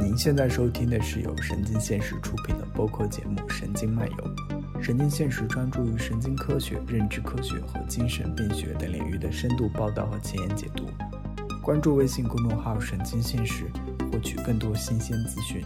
您现在收听的是由神经现实出品的播客节目《神经漫游》。神经现实专注于神经科学、认知科学和精神病学等领域的深度报道和前沿解读。关注微信公众号“神经现实”，获取更多新鲜资讯。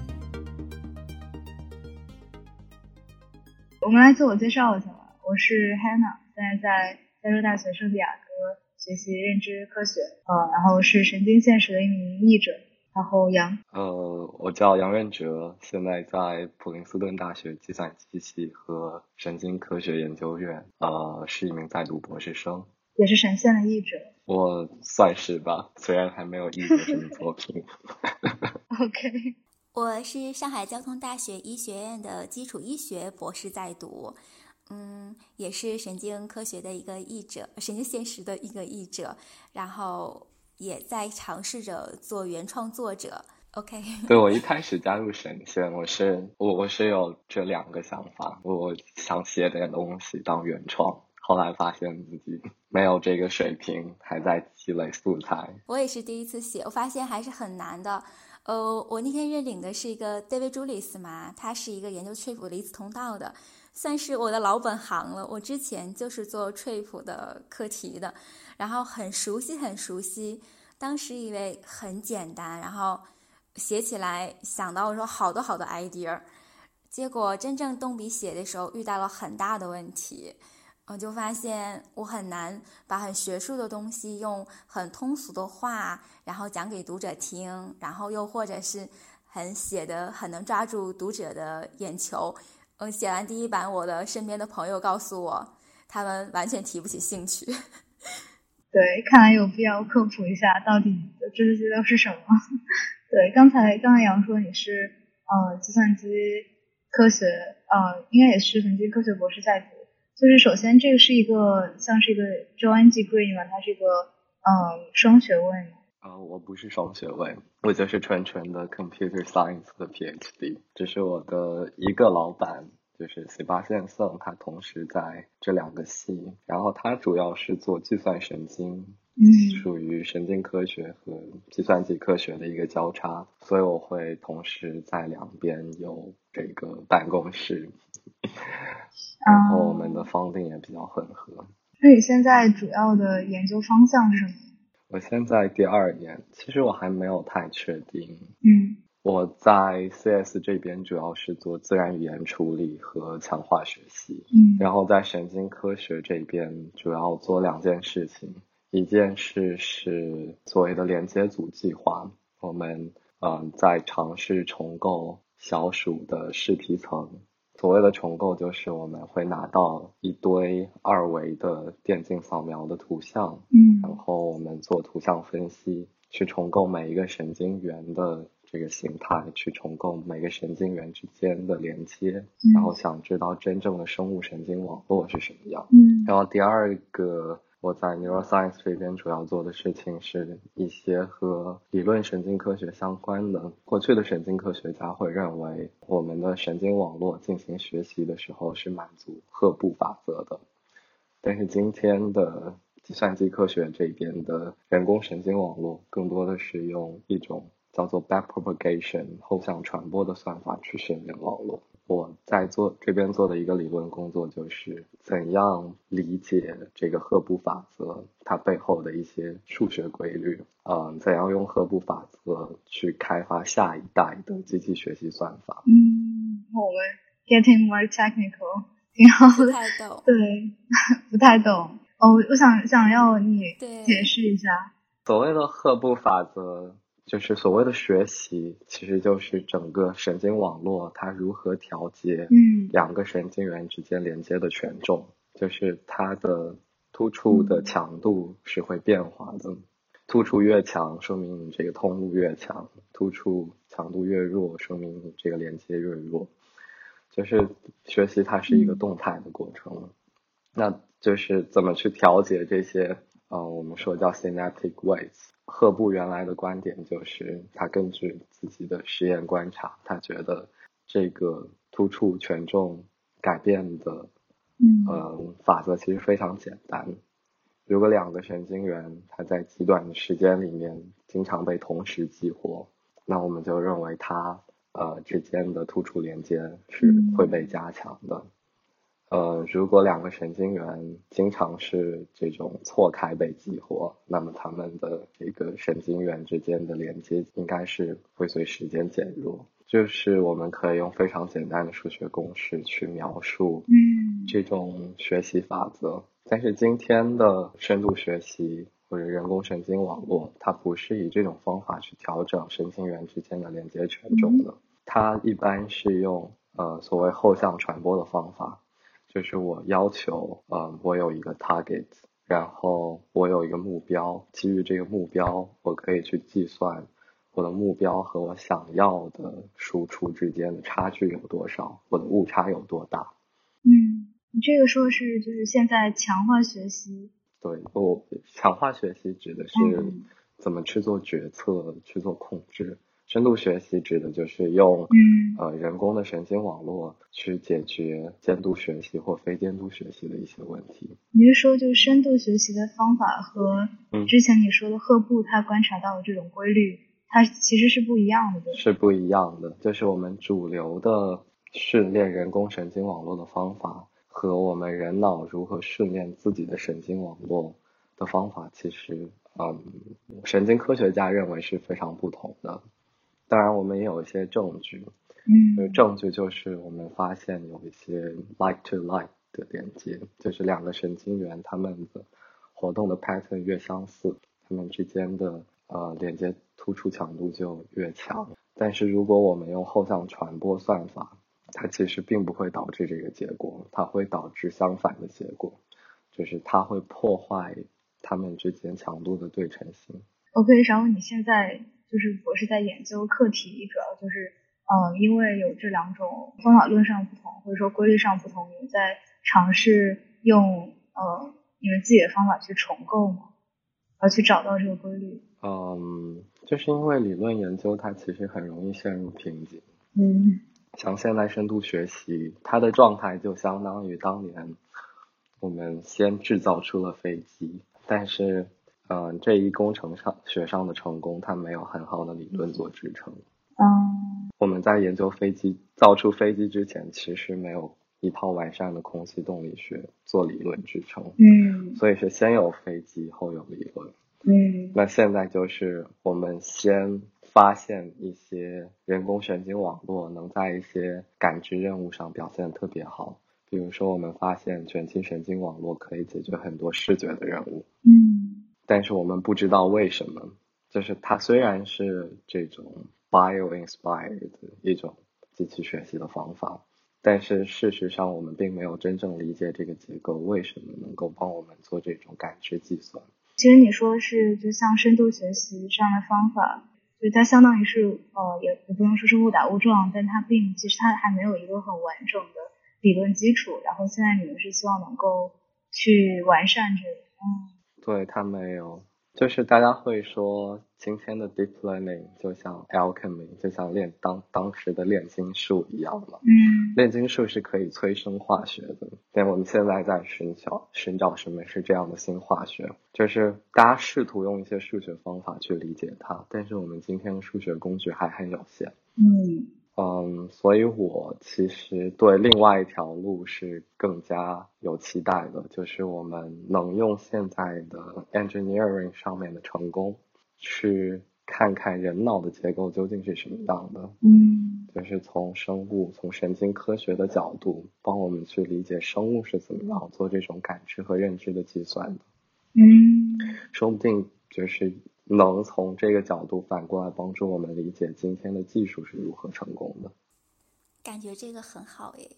我们来自我介绍一下吧，我是 Hannah，现在在加州大学圣地亚哥学习认知科学，呃，然后是神经现实的一名译者。然后杨，呃，我叫杨润哲，现在在普林斯顿大学计算机系和神经科学研究院，呃，是一名在读博士生，也是神仙的译者。我算是吧，虽然还没有译过什么作品。OK，我是上海交通大学医学院的基础医学博士在读，嗯，也是神经科学的一个译者，神经现实的一个译者，然后。也在尝试着做原创作者，OK？对我一开始加入神仙，我是我我是有这两个想法，我想写点东西当原创，后来发现自己没有这个水平，还在积累素材。我也是第一次写，我发现还是很难的。呃，我那天认领的是一个 David Julius 嘛，他是一个研究 Trip 离子通道的，算是我的老本行了。我之前就是做 Trip 的课题的。然后很熟悉，很熟悉。当时以为很简单，然后写起来想到说好多好多 idea，结果真正动笔写的时候遇到了很大的问题。我就发现我很难把很学术的东西用很通俗的话，然后讲给读者听，然后又或者是很写的很能抓住读者的眼球。嗯，写完第一版，我的身边的朋友告诉我，他们完全提不起兴趣。对，看来有必要科普一下到底这些都是什么。对，刚才刚才杨说你是呃计算机科学呃应该也是神经科学博士在读，就是首先这个是一个像是一个 joint degree 嘛，它是一个嗯双学位嘛。呃，我不是双学位，我就是纯纯的 computer science 的 PhD，这是我的一个老板。就是西巴线瑟，他同时在这两个系，然后他主要是做计算神经，嗯，属于神经科学和计算机科学的一个交叉，所以我会同时在两边有这个办公室，然后我们的方定也比较混合。那你现在主要的研究方向是什么？我现在第二年，其实我还没有太确定，嗯。我在 CS 这边主要是做自然语言处理和强化学习，嗯，然后在神经科学这边主要做两件事情，一件事是所谓的连接组计划，我们嗯在尝试重构小鼠的视皮层，所谓的重构就是我们会拿到一堆二维的电镜扫描的图像，嗯，然后我们做图像分析，去重构每一个神经元的。这个形态去重构每个神经元之间的连接，然后想知道真正的生物神经网络是什么样。嗯，然后第二个我在 neuroscience 这边主要做的事情是一些和理论神经科学相关的。过去的神经科学家会认为我们的神经网络进行学习的时候是满足赫布法则的，但是今天的计算机科学这边的人工神经网络更多的是用一种。叫做 backpropagation 后向传播的算法去训练网络。我在做这边做的一个理论工作，就是怎样理解这个赫布法则它背后的一些数学规律，嗯，怎样用赫布法则去开发下一代的机器学习算法。嗯，我们 getting more technical，挺好的。不太懂。对，不太懂。哦，我想想要你解释一下。所谓的赫布法则。就是所谓的学习，其实就是整个神经网络它如何调节嗯。两个神经元之间连接的权重，就是它的突触的强度是会变化的，突触越强说明你这个通路越强，突触强度越弱说明你这个连接越弱，就是学习它是一个动态的过程，那就是怎么去调节这些，呃，我们说叫 synaptic weights。赫布原来的观点就是，他根据自己的实验观察，他觉得这个突触权重改变的，嗯，法则其实非常简单。如果两个神经元它在极短的时间里面经常被同时激活，那我们就认为它呃之间的突触连接是会被加强的。呃，如果两个神经元经常是这种错开被激活，那么它们的这个神经元之间的连接应该是会随时间减弱。就是我们可以用非常简单的数学公式去描述嗯这种学习法则。但是今天的深度学习或者人工神经网络，它不是以这种方法去调整神经元之间的连接权重的，它一般是用呃所谓后向传播的方法。就是我要求，嗯，我有一个 target，然后我有一个目标，基于这个目标，我可以去计算我的目标和我想要的输出之间的差距有多少，我的误差有多大。嗯，你这个说是就是现在强化学习？对，我强化学习指的是怎么去做决策，去做控制。深度学习指的就是用呃人工的神经网络去解决监督学习或非监督学习的一些问题。你是说，就深度学习的方法和之前你说的赫布他观察到的这种规律，它其实是不一样的，是不一样的。就是我们主流的训练人工神经网络的方法和我们人脑如何训练自己的神经网络的方法，其实嗯，神经科学家认为是非常不同的。当然，我们也有一些证据。嗯，证据就是我们发现有一些 like to like 的连接，就是两个神经元它们的活动的 pattern 越相似，它们之间的呃连接突出强度就越强。但是如果我们用后向传播算法，它其实并不会导致这个结果，它会导致相反的结果，就是它会破坏它们之间强度的对称性。我可以想问你现在？就是我是在研究课题，主要就是，嗯，因为有这两种方法论上不同，或者说规律上不同，你们在尝试用呃你们自己的方法去重构嘛，而去找到这个规律。嗯，就是因为理论研究它其实很容易陷入瓶颈。嗯。像现在深度学习，它的状态就相当于当年我们先制造出了飞机，但是。嗯，这一工程上学上的成功，它没有很好的理论做支撑。嗯，我们在研究飞机造出飞机之前，其实没有一套完善的空气动力学做理论支撑。嗯，所以是先有飞机后有理论。嗯，那现在就是我们先发现一些人工神经网络能在一些感知任务上表现特别好，比如说我们发现卷积神经网络可以解决很多视觉的任务。嗯。但是我们不知道为什么，就是它虽然是这种 bio inspired 的一种机器学习的方法，但是事实上我们并没有真正理解这个结构为什么能够帮我们做这种感知计算。其实你说是就像深度学习这样的方法，就它相当于是呃也也不能说是误打误撞，但它并其实它还没有一个很完整的理论基础。然后现在你们是希望能够去完善这个，嗯。对，它没有，就是大家会说今天的 deep learning 就像 alchemy，就像炼当当时的炼金术一样嘛。嗯。炼金术是可以催生化学的，但我们现在在寻找寻找什么是这样的新化学，就是大家试图用一些数学方法去理解它，但是我们今天的数学工具还很有限。嗯。嗯，所以我其实对另外一条路是更加有期待的，就是我们能用现在的 engineering 上面的成功，去看看人脑的结构究竟是什么样的。嗯，就是从生物、从神经科学的角度，帮我们去理解生物是怎么样做这种感知和认知的计算的。嗯，说不定就是。能从这个角度反过来帮助我们理解今天的技术是如何成功的，感觉这个很好诶，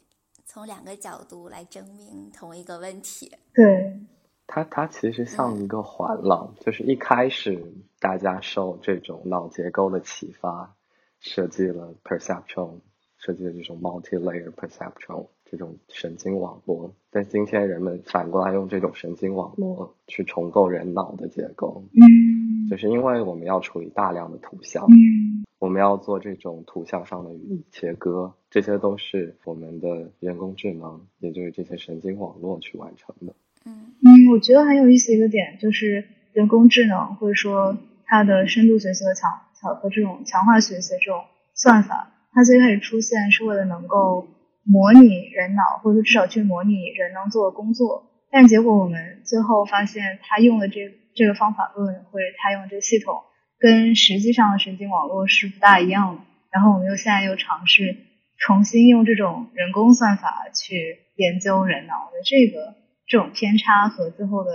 从两个角度来证明同一个问题。对，它它其实像一个环廊，就是一开始大家受这种脑结构的启发，设计了 perception，设计了这种 multi-layer perception 这种神经网络，但今天人们反过来用这种神经网络去重构人脑的结构。嗯。就是因为我们要处理大量的图像，嗯，我们要做这种图像上的语义切割，这些都是我们的人工智能，也就是这些神经网络去完成的。嗯嗯，我觉得很有意思一个点就是人工智能或者说它的深度学习和强强和这种强化学习的这种算法，它最开始出现是为了能够模拟人脑，或者说至少去模拟人能做的工作。但结果我们最后发现，它用了这这个方法论，或者他用这个系统，跟实际上的神经网络是不大一样的。然后我们又现在又尝试重新用这种人工算法去研究人脑的这个这种偏差和最后的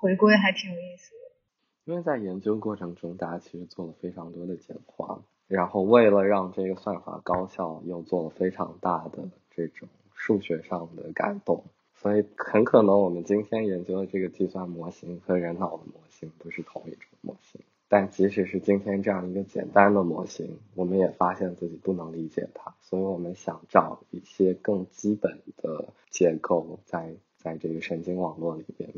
回归，还挺有意思的。因为在研究过程中，大家其实做了非常多的简化，然后为了让这个算法高效，又做了非常大的这种数学上的改动。所以很可能我们今天研究的这个计算模型和人脑的模型不是同一种模型。但即使是今天这样一个简单的模型，我们也发现自己不能理解它。所以我们想找一些更基本的结构在在这个神经网络里边。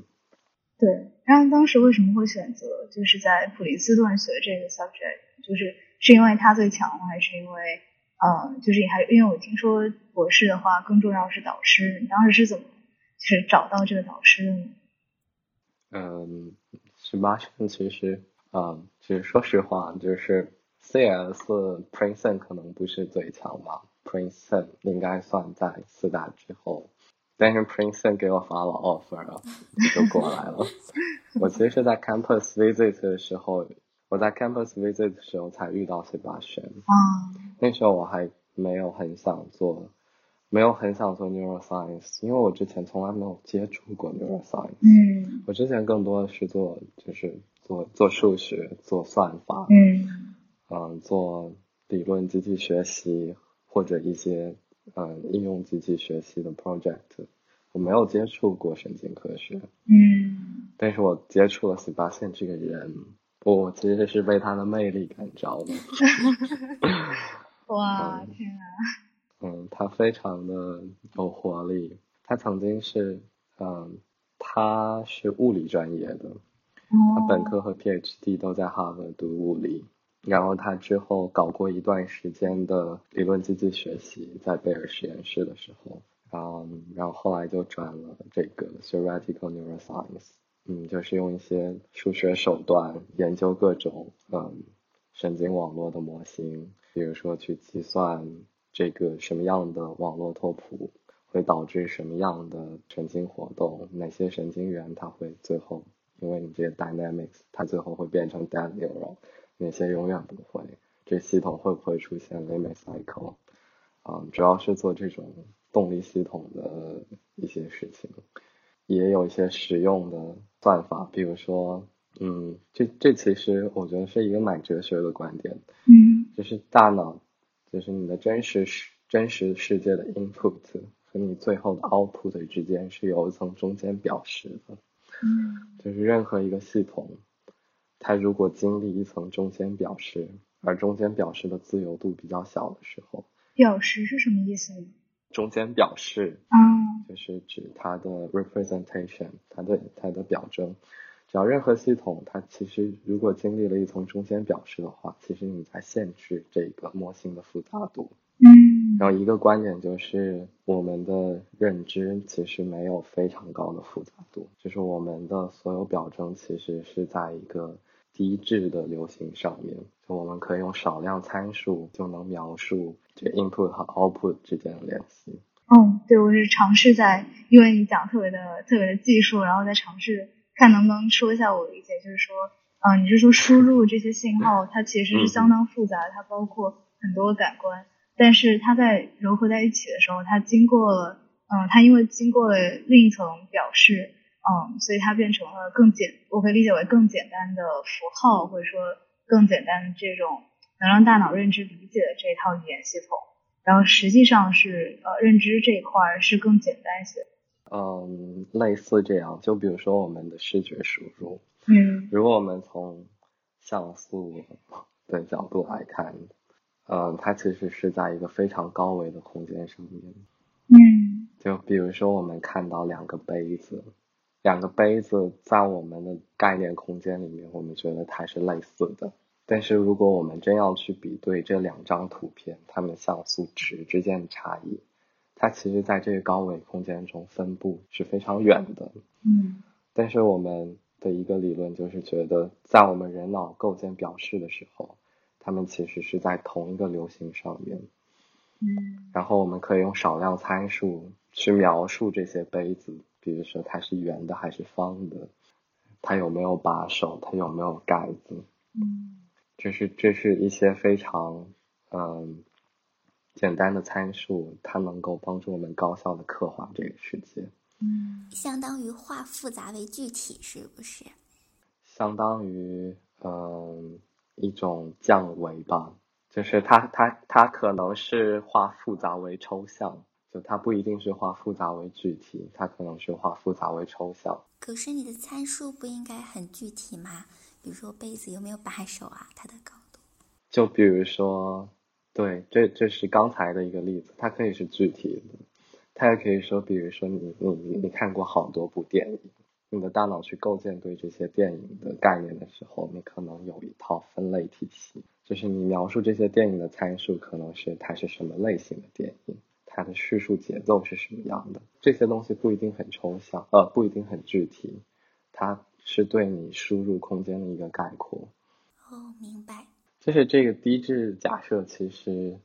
对，然后当时为什么会选择就是在普林斯顿学这个 subject？就是是因为它最强，还是因为呃，就是还因为我听说博士的话更重要是导师。你当时是怎么？是找到这个导师。嗯，十八线其实，嗯，其实说实话，就是 CS Princeton 可能不是最强吧，Princeton 应该算在四大之后，但是 Princeton 给我发了 offer 了，就过来了。我其实是在 campus visit 的时候，我在 campus visit 的时候才遇到 Sebastian。啊。那时候我还没有很想做。没有很想做 neuroscience，因为我之前从来没有接触过 neuroscience。嗯。我之前更多的是做，就是做做数学、做算法。嗯。嗯，做理论机器学习或者一些嗯应用机器学习的 project。我没有接触过神经科学。嗯。但是我接触了 Sebastian 这个人，我其实是被他的魅力感召的。哇，天啊！嗯，他非常的有活力。他曾经是，嗯，他是物理专业的，他本科和 PhD 都在哈佛读物理。然后他之后搞过一段时间的理论机器学习，在贝尔实验室的时候，然后，然后后来就转了这个 theoretical neuroscience，嗯，就是用一些数学手段研究各种嗯神经网络的模型，比如说去计算。这个什么样的网络拓扑会导致什么样的神经活动？哪些神经元它会最后因为你这些 dynamics，它最后会变成 dead neuron？哪些永远不会？这系统会不会出现 limit cycle？啊，主要是做这种动力系统的一些事情，也有一些实用的算法，比如说，嗯，这这其实我觉得是一个蛮哲学的观点，嗯，就是大脑。就是你的真实世真实世界的 input 和你最后的 output 之间是有一层中间表示的，嗯，就是任何一个系统，它如果经历一层中间表示，而中间表示的自由度比较小的时候，表示是什么意思？中间表示，嗯，就是指它的 representation，它的它的表征。只要任何系统，它其实如果经历了一层中间表示的话，其实你在限制这个模型的复杂度。嗯。然后一个观点就是，我们的认知其实没有非常高的复杂度，就是我们的所有表征其实是在一个低质的流行上面，就我们可以用少量参数就能描述这个 input 和 output 之间的联系。嗯，对，我是尝试在，因为你讲特别的特别的技术，然后再尝试。看能不能说一下我理解，就是说，嗯，你是说输入这些信号，它其实是相当复杂，它包括很多感官，但是它在糅合在一起的时候，它经过了，嗯，它因为经过了另一层表示，嗯，所以它变成了更简，我可以理解为更简单的符号，或者说更简单的这种能让大脑认知理解的这一套语言系统，然后实际上是，呃，认知这一块是更简单一些。嗯，类似这样，就比如说我们的视觉输入，嗯，如果我们从像素的角度来看，嗯，它其实是在一个非常高维的空间上面，嗯，就比如说我们看到两个杯子，两个杯子在我们的概念空间里面，我们觉得它是类似的，但是如果我们真要去比对这两张图片，它们像素值之间的差异。它其实在这个高维空间中分布是非常远的，嗯，但是我们的一个理论就是觉得，在我们人脑构建表示的时候，它们其实是在同一个流行上面。嗯。然后我们可以用少量参数去描述这些杯子，比如说它是圆的还是方的，它有没有把手，它有没有盖子。嗯。这是这是一些非常嗯简单的参数，它能够帮助我们高效的刻画这个世界。嗯，相当于化复杂为具体，是不是？相当于嗯一种降维吧，就是它它它可能是化复杂为抽象，就它不一定是化复杂为具体，它可能是化复杂为抽象。可是你的参数不应该很具体吗？比如说杯子有没有把手啊，它的高度。就比如说，对，这这是刚才的一个例子，它可以是具体的。它也可以说，比如说你你你你看过好多部电影，你的大脑去构建对这些电影的概念的时候，你可能有一套分类体系，就是你描述这些电影的参数，可能是它是什么类型的电影，它的叙述节奏是什么样的，这些东西不一定很抽象，呃，不一定很具体，它是对你输入空间的一个概括。哦，明白。就是这个低质假设，其实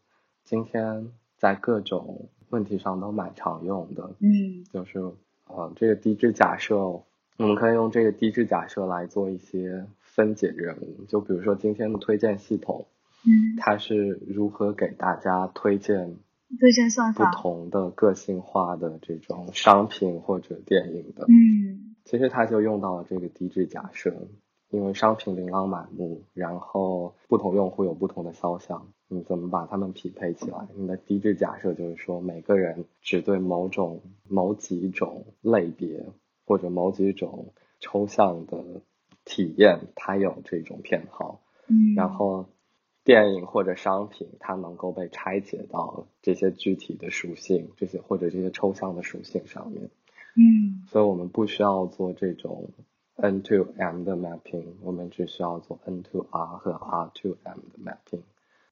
今天在各种。问题上都蛮常用的，嗯，就是呃，这个低质假设，我们可以用这个低质假设来做一些分解任务。就比如说今天的推荐系统，嗯，它是如何给大家推荐推荐算法不同的个性化的这种商品或者电影的，嗯，其实它就用到了这个低质假设。因为商品琳琅满目，然后不同用户有不同的肖像，你怎么把它们匹配起来？你的低质假设就是说，每个人只对某种、某几种类别或者某几种抽象的体验，他有这种偏好。嗯，然后电影或者商品，它能够被拆解到这些具体的属性，这些或者这些抽象的属性上面。嗯，所以我们不需要做这种。N to M 的 mapping，我们只需要做 N to R 和 R to M 的 mapping。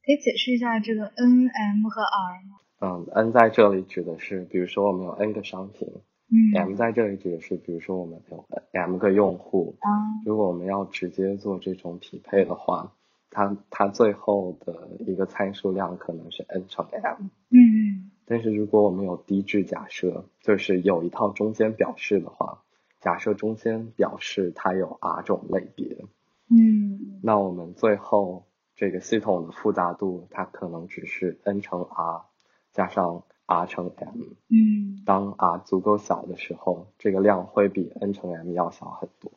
可以解释一下这个 N、M 和 R 吗？嗯，N 在这里指的是，比如说我们有 N 个商品。嗯。M 在这里指的是，比如说我们有 M 个用户。啊。如果我们要直接做这种匹配的话，它它最后的一个参数量可能是 N 乘 M。嗯嗯。但是如果我们有低质假设，就是有一套中间表示的话。假设中间表示它有 R 种类别，嗯，那我们最后这个系统的复杂度，它可能只是 N 乘 R 加上 R 乘 M，嗯，当 R 足够小的时候，这个量会比 N 乘 M 要小很多，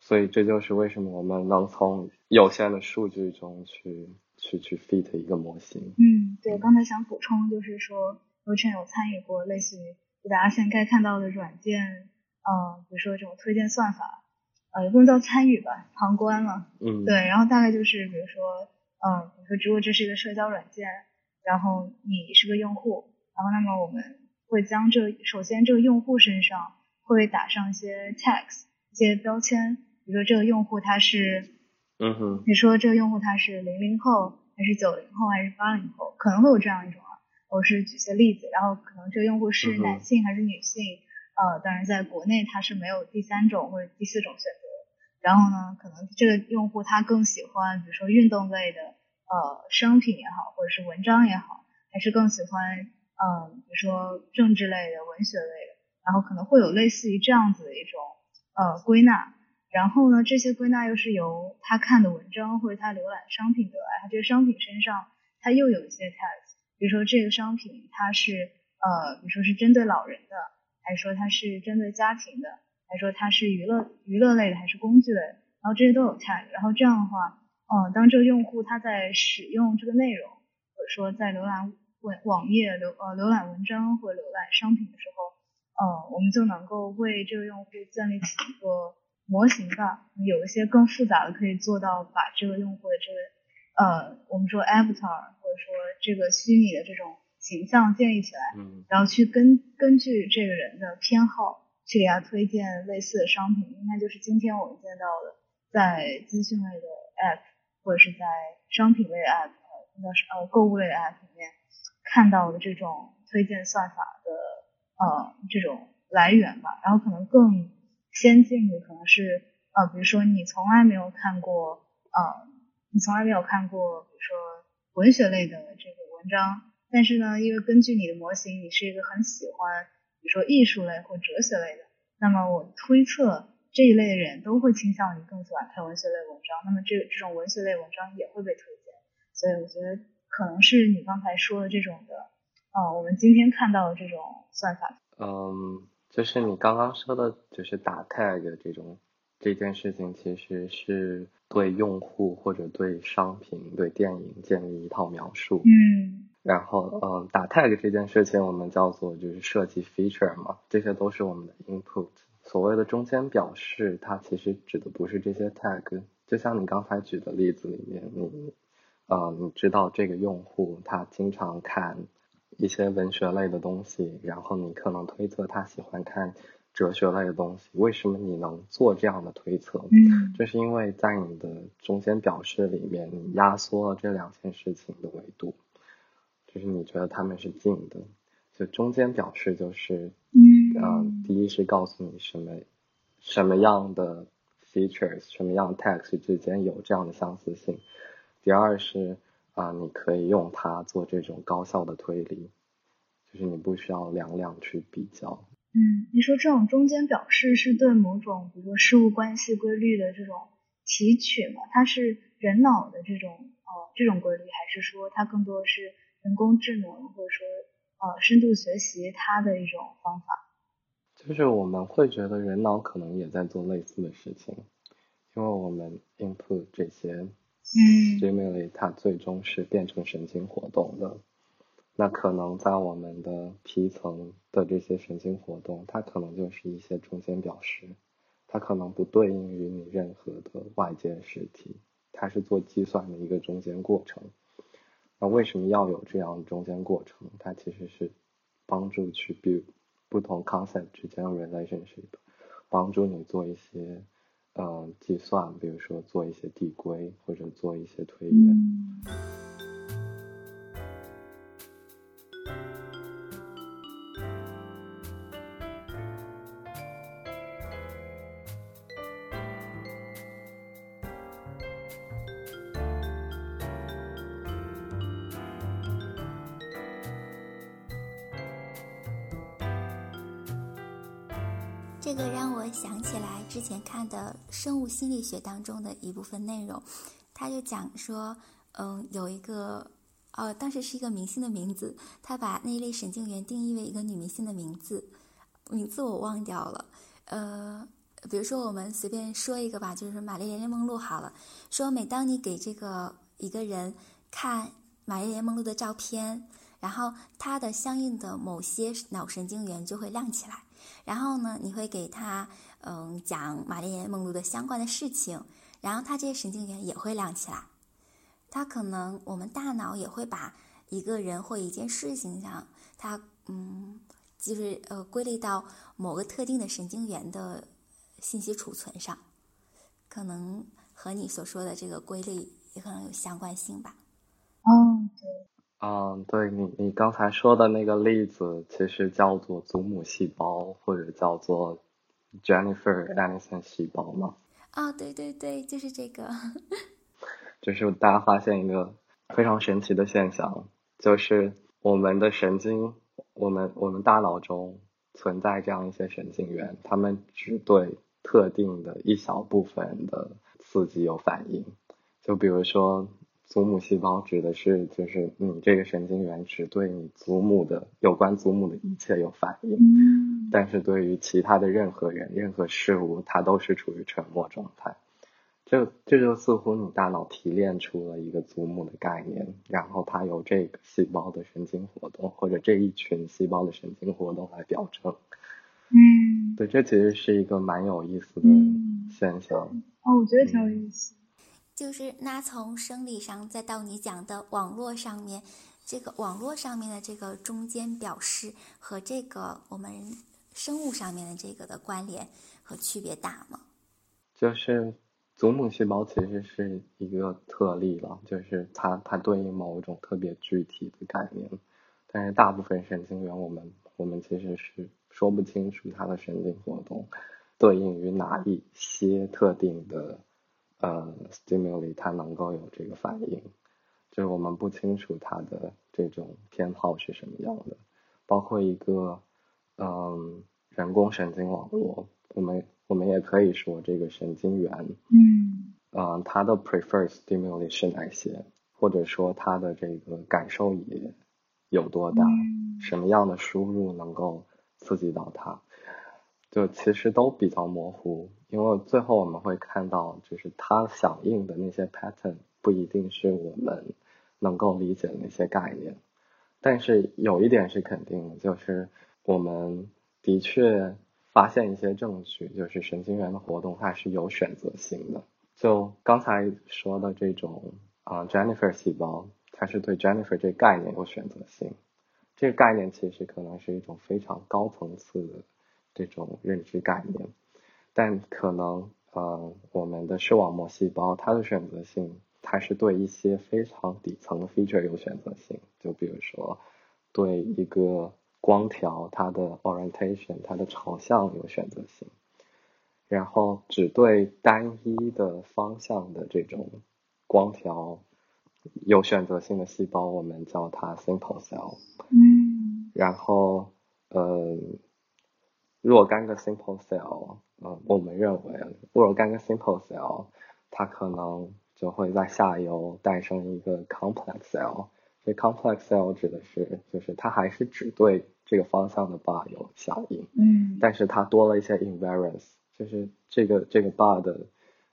所以这就是为什么我们能从有限的数据中去去去 fit 一个模型。嗯，对，刚才想补充就是说，罗晨有参与过类似于大家现在看到的软件。嗯，比如说这种推荐算法，呃，也不能叫参与吧，旁观了。嗯。对，然后大概就是，比如说，嗯，比如说如果这是一个社交软件，然后你是个用户，然后那么我们会将这首先这个用户身上会打上一些 tags，一些标签，比如说这个用户他是，嗯哼。你说这个用户他是零零后还是九零后还是八零后，可能会有这样一种啊，我是举些例子，然后可能这个用户是男性还是女性。呃，当然，在国内它是没有第三种或者第四种选择。然后呢，可能这个用户他更喜欢，比如说运动类的呃商品也好，或者是文章也好，还是更喜欢嗯，比如说政治类的、文学类的。然后可能会有类似于这样子的一种呃归纳。然后呢，这些归纳又是由他看的文章或者他浏览商品得来。他这个商品身上他又有一些 tags，比如说这个商品它是呃，比如说是针对老人的。还是说它是针对家庭的，还是说它是娱乐娱乐类的，还是工具类？然后这些都有 tag。然后这样的话，嗯，当这个用户他在使用这个内容，或者说在浏览网网页、浏呃浏览文章或者浏览商品的时候，嗯，我们就能够为这个用户建立起一个模型吧。有一些更复杂的，可以做到把这个用户的这个呃，我们说 avatar，或者说这个虚拟的这种。形象建立起来，嗯，然后去根根据这个人的偏好去给他推荐类似的商品，应该就是今天我们见到的，在资讯类的 app 或者是在商品类 app，呃，呃购物类的 app 里面看到的这种推荐算法的呃这种来源吧。然后可能更先进的可能是呃，比如说你从来没有看过呃你从来没有看过，比如说文学类的这个文章，但是呢，因为根据你的模型，你是一个很喜欢，比如说艺术类或哲学类的，那么我推测这一类的人都会倾向于更喜欢看文学类文章，那么这这种文学类文章也会被推荐，所以我觉得可能是你刚才说的这种的，呃，我们今天看到的这种算法。嗯，就是你刚刚说的，就是打 tag 这种这件事情，其实是对用户或者对商品、对电影建立一套描述。嗯。然后，嗯，打 tag 这件事情，我们叫做就是设计 feature 嘛，这些都是我们的 input。所谓的中间表示，它其实指的不是这些 tag。就像你刚才举的例子里面，你，呃，你知道这个用户他经常看一些文学类的东西，然后你可能推测他喜欢看哲学类的东西。为什么你能做这样的推测？嗯，就是因为在你的中间表示里面，你压缩了这两件事情的维度，就是你觉得他们是近的。就中间表示就是，嗯，第一是告诉你什么什么样的 features，什么样 text 之间有这样的相似性。第二是啊，你可以用它做这种高效的推理，就是你不需要两两去比较。嗯，你说这种中间表示是对某种比如说事物关系规律的这种提取吗？它是人脑的这种呃这种规律，还是说它更多是人工智能或者说？呃，深度学习它的一种方法，就是我们会觉得人脑可能也在做类似的事情，因为我们 input 这些 stimuli，它最终是变成神经活动的。那可能在我们的皮层的这些神经活动，它可能就是一些中间表示，它可能不对应于你任何的外界实体，它是做计算的一个中间过程。那为什么要有这样中间过程？它其实是帮助去 build 不同 concept 之间的 relationship，帮助你做一些呃计算，比如说做一些递归或者做一些推演。生物心理学当中的一部分内容，他就讲说，嗯，有一个，呃，当时是一个明星的名字，他把那一类神经元定义为一个女明星的名字，名字我忘掉了，呃，比如说我们随便说一个吧，就是玛丽莲梦露好了，说每当你给这个一个人看玛丽莲梦露的照片，然后他的相应的某些脑神经元就会亮起来。然后呢，你会给他嗯讲玛丽莲梦露的相关的事情，然后他这些神经元也会亮起来。他可能我们大脑也会把一个人或一件事情上，他嗯就是呃归类到某个特定的神经元的信息储存上，可能和你所说的这个规律也可能有相关性吧。嗯，对。嗯，对你，你刚才说的那个例子，其实叫做祖母细胞，或者叫做 Jennifer Aniston 细胞嘛？啊，对对对，就是这个。就是大家发现一个非常神奇的现象，就是我们的神经，我们我们大脑中存在这样一些神经元，它们只对特定的一小部分的刺激有反应，就比如说。祖母细胞指的是，就是你这个神经元只对你祖母的有关祖母的一切有反应，但是对于其他的任何人、任何事物，它都是处于沉默状态。这这就似乎你大脑提炼出了一个祖母的概念，然后它由这个细胞的神经活动或者这一群细胞的神经活动来表征。嗯，对，这其实是一个蛮有意思的现象。哦，我觉得挺有意思。就是那从生理上再到你讲的网络上面，这个网络上面的这个中间表示和这个我们生物上面的这个的关联和区别大吗？就是祖母细胞其实是一个特例了，就是它它对应某一种特别具体的概念，但是大部分神经元我们我们其实是说不清楚它的神经活动对应于哪一些特定的。呃 stimuli 它能够有这个反应，就是我们不清楚它的这种偏好是什么样的，包括一个嗯人工神经网络，我们我们也可以说这个神经元，嗯，呃它的 preferred stimuli 是哪些，或者说它的这个感受也有多大，什么样的输入能够刺激到它。就其实都比较模糊，因为最后我们会看到，就是它响应的那些 pattern 不一定是我们能够理解的那些概念。但是有一点是肯定的，就是我们的确发现一些证据，就是神经元的活动它是有选择性的。就刚才说的这种啊，Jennifer 细胞，它是对 Jennifer 这概念有选择性。这个概念其实可能是一种非常高层次的。这种认知概念，但可能呃，我们的视网膜细胞它的选择性，它是对一些非常底层的 feature 有选择性，就比如说对一个光条它的 orientation 它的朝向有选择性，然后只对单一的方向的这种光条有选择性的细胞，我们叫它 simple cell。嗯，然后呃。若干个 simple cell，嗯，我们认为若干个 simple cell，它可能就会在下游诞生一个 complex cell。这 complex cell 指的是，就是它还是只对这个方向的 bar 有响应，嗯，但是它多了一些 invariance，就是这个这个 bar 的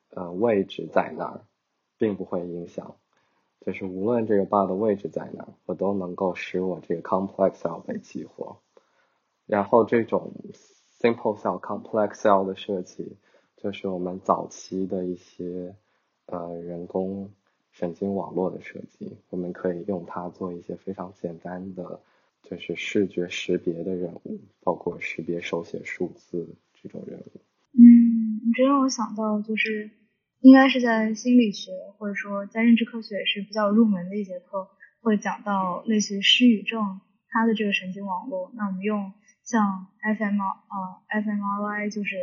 呃位置在哪儿，并不会影响，就是无论这个 bar 的位置在哪儿，我都能够使我这个 complex cell 被激活，然后这种。Simple cell、complex cell 的设计，就是我们早期的一些呃人工神经网络的设计。我们可以用它做一些非常简单的，就是视觉识别的任务，包括识别手写数字这种任务。嗯，你这让我想到，就是应该是在心理学或者说在认知科学是比较入门的一节课，会讲到类似于失语症它的这个神经网络。那我们用。像 fMR 呃 fMRI 就是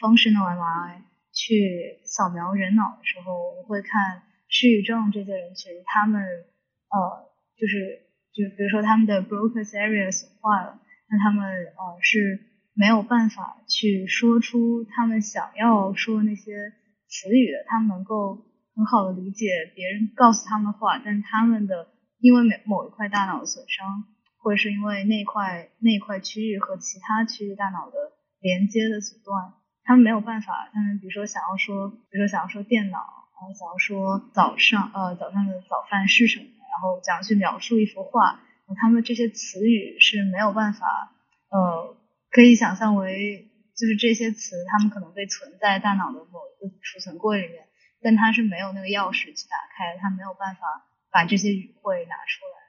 functional MRI 去扫描人脑的时候，我会看失语症这些人群，他们呃就是就比如说他们的 Broca's area 损坏了，那他们呃是没有办法去说出他们想要说那些词语的，他们能够很好的理解别人告诉他们的话，但他们的因为某某一块大脑的损伤。或者是因为那块那块区域和其他区域大脑的连接的阻断，他们没有办法。他们比如说想要说，比如说想要说电脑，然后想要说早上呃早上的早饭是什么，然后想要去描述一幅画，他们这些词语是没有办法呃可以想象为就是这些词，他们可能被存在大脑的某一个储存柜里面，但他是没有那个钥匙去打开，他没有办法把这些语汇拿出来。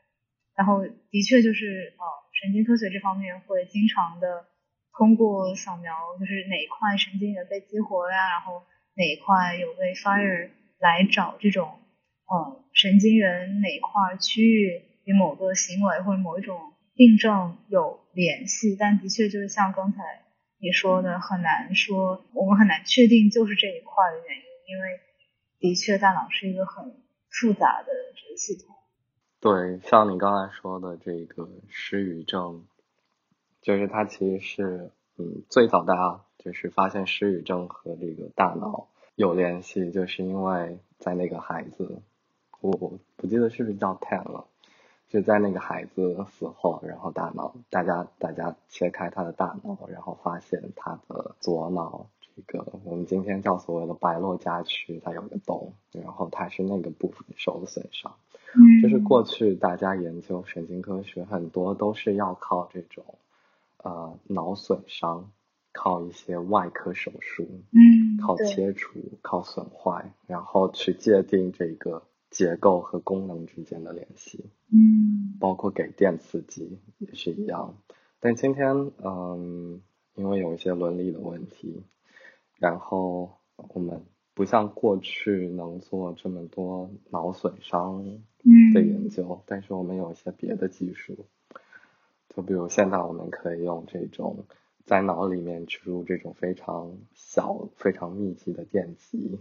然后的确就是呃，神经科学这方面会经常的通过扫描，就是哪一块神经元被激活了呀，然后哪一块有被 fire 来找这种呃神经元哪一块区域与某个行为或者某一种病症有联系，但的确就是像刚才你说的，很难说我们很难确定就是这一块的原因，因为的确大脑是一个很复杂的这个系统。对，像你刚才说的这个失语症，就是它其实是，嗯，最早大家就是发现失语症和这个大脑有联系，就是因为在那个孩子，我我不记得是不是叫 Ten 了，就在那个孩子死后，然后大脑大家大家切开他的大脑，然后发现他的左脑这个我们今天叫所谓的白络家区，它有个洞，然后它是那个部分受了损伤。就是过去大家研究神经科学，很多都是要靠这种呃脑损伤，靠一些外科手术，嗯，靠切除，靠损坏，然后去界定这个结构和功能之间的联系，嗯，包括给电刺激也是一样。但今天，嗯，因为有一些伦理的问题，然后我们。不像过去能做这么多脑损伤的研究，但是我们有一些别的技术，就比如现在我们可以用这种在脑里面植入这种非常小、非常密集的电极，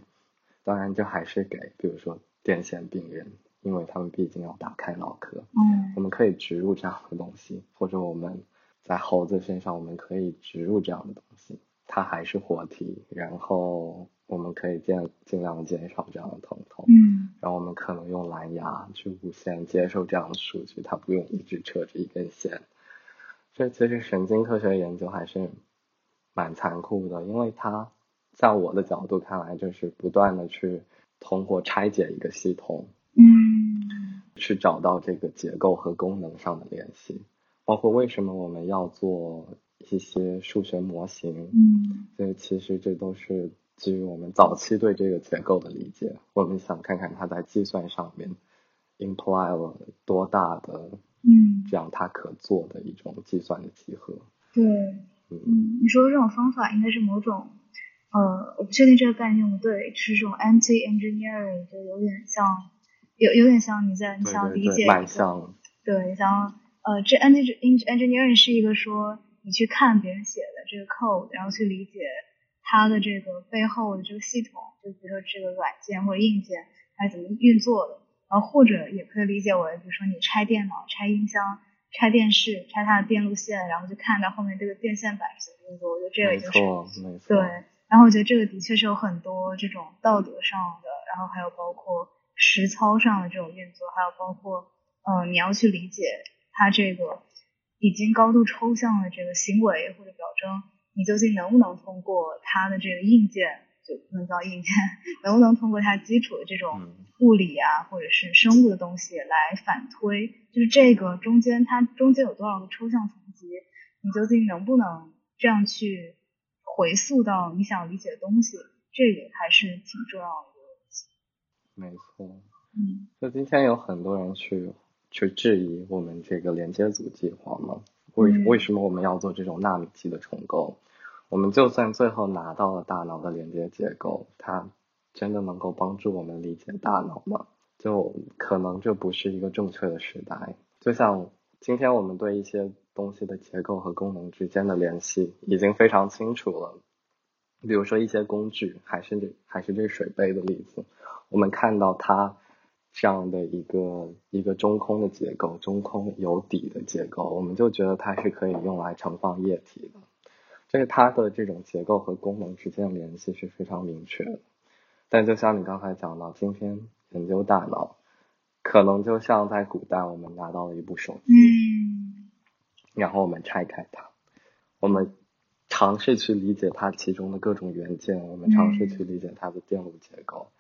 当然就还是给，比如说癫痫病人，因为他们毕竟要打开脑壳，嗯，我们可以植入这样的东西，或者我们在猴子身上我们可以植入这样的东西，它还是活体，然后我们可以尽尽量减少这样的疼痛，嗯，然后我们可能用蓝牙去无线接受这样的数据，它不用一直扯着一根线。这其实神经科学研究还是蛮残酷的，因为它在我的角度看来，就是不断的去通过拆解一个系统，嗯，去找到这个结构和功能上的联系，包括为什么我们要做一些数学模型，嗯，所以其实这都是基于我们早期对这个结构的理解，我们想看看它在计算上面 imply 了多大的。嗯，这样它可做的一种计算的集合。对，嗯，你说这种方法应该是某种，呃，我不确定这个概念对不对，是这种 anti-engineering，就有点像，有有点像你在你想理解，蛮像，对，像呃，这 anti-engineering 是一个说你去看别人写的这个 code，然后去理解它的这个背后的这个系统，就比如说这个软件或者硬件它是怎么运作的。然后或者也可以理解为，比如说你拆电脑、拆音箱、拆电视、拆它的电路线，然后就看到后面这个电线板是怎么运作。我觉得这个就是对。然后我觉得这个的确是有很多这种道德上的，然后还有包括实操上的这种运作，还有包括呃你要去理解它这个已经高度抽象的这个行为或者表征，你究竟能不能通过它的这个硬件。就不能叫硬件，能不能通过它基础的这种物理啊，或者是生物的东西来反推？就是这个中间它中间有多少个抽象层级？你究竟能不能这样去回溯到你想理解的东西？这个还是挺重要的一个问题。没错，嗯，就今天有很多人去去质疑我们这个连接组计划嘛？为为什么我们要做这种纳米级的重构？我们就算最后拿到了大脑的连接结构，它真的能够帮助我们理解大脑吗？就可能这不是一个正确的时代。就像今天我们对一些东西的结构和功能之间的联系已经非常清楚了。比如说一些工具，还是这还是这水杯的例子，我们看到它这样的一个一个中空的结构，中空有底的结构，我们就觉得它是可以用来盛放液体的。就是它的这种结构和功能之间的联系是非常明确的，但就像你刚才讲到，今天研究大脑，可能就像在古代我们拿到了一部手机，然后我们拆开它，我们尝试去理解它其中的各种元件，我们尝试去理解它的电路结构，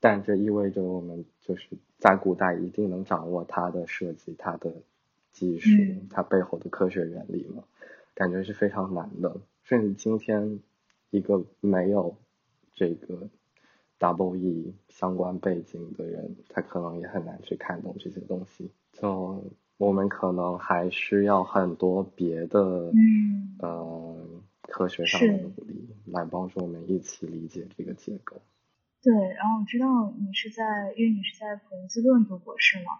但这意味着我们就是在古代一定能掌握它的设计、它的技术、它背后的科学原理吗？感觉是非常难的，甚至今天一个没有这个 double E 相关背景的人，他可能也很难去看懂这些东西。就我们可能还需要很多别的，嗯，呃，科学上的努力来帮助我们一起理解这个结构。对，然后我知道你是在，因为你是在普林斯顿读博士嘛，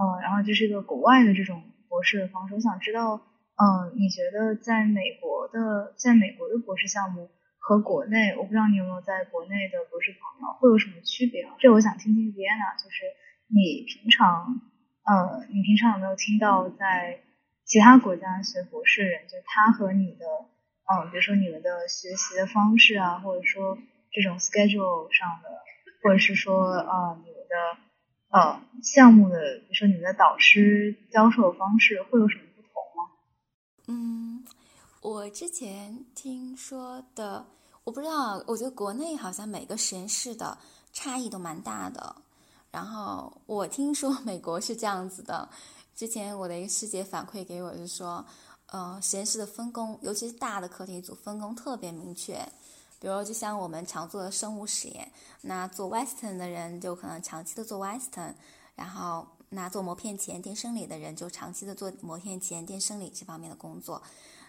嗯，然后这是一个国外的这种博士的方式，我想知道。嗯，你觉得在美国的在美国的博士项目和国内，我不知道你有没有在国内的博士朋友，会有什么区别？这我想听听 Vienna，就是你平常，呃，你平常有没有听到在其他国家学博士人，就他和你的，嗯，比如说你们的学习的方式啊，或者说这种 schedule 上的，或者是说，呃，你们的，呃，项目的，比如说你们的导师教授方式会有什么？嗯，我之前听说的，我不知道，我觉得国内好像每个实验室的差异都蛮大的。然后我听说美国是这样子的，之前我的一个师姐反馈给我是说，呃，实验室的分工，尤其是大的课题组分工特别明确。比如就像我们常做的生物实验，那做 Western 的人就可能长期的做 Western，然后。那做膜片前电生理的人就长期的做膜片前电生理这方面的工作，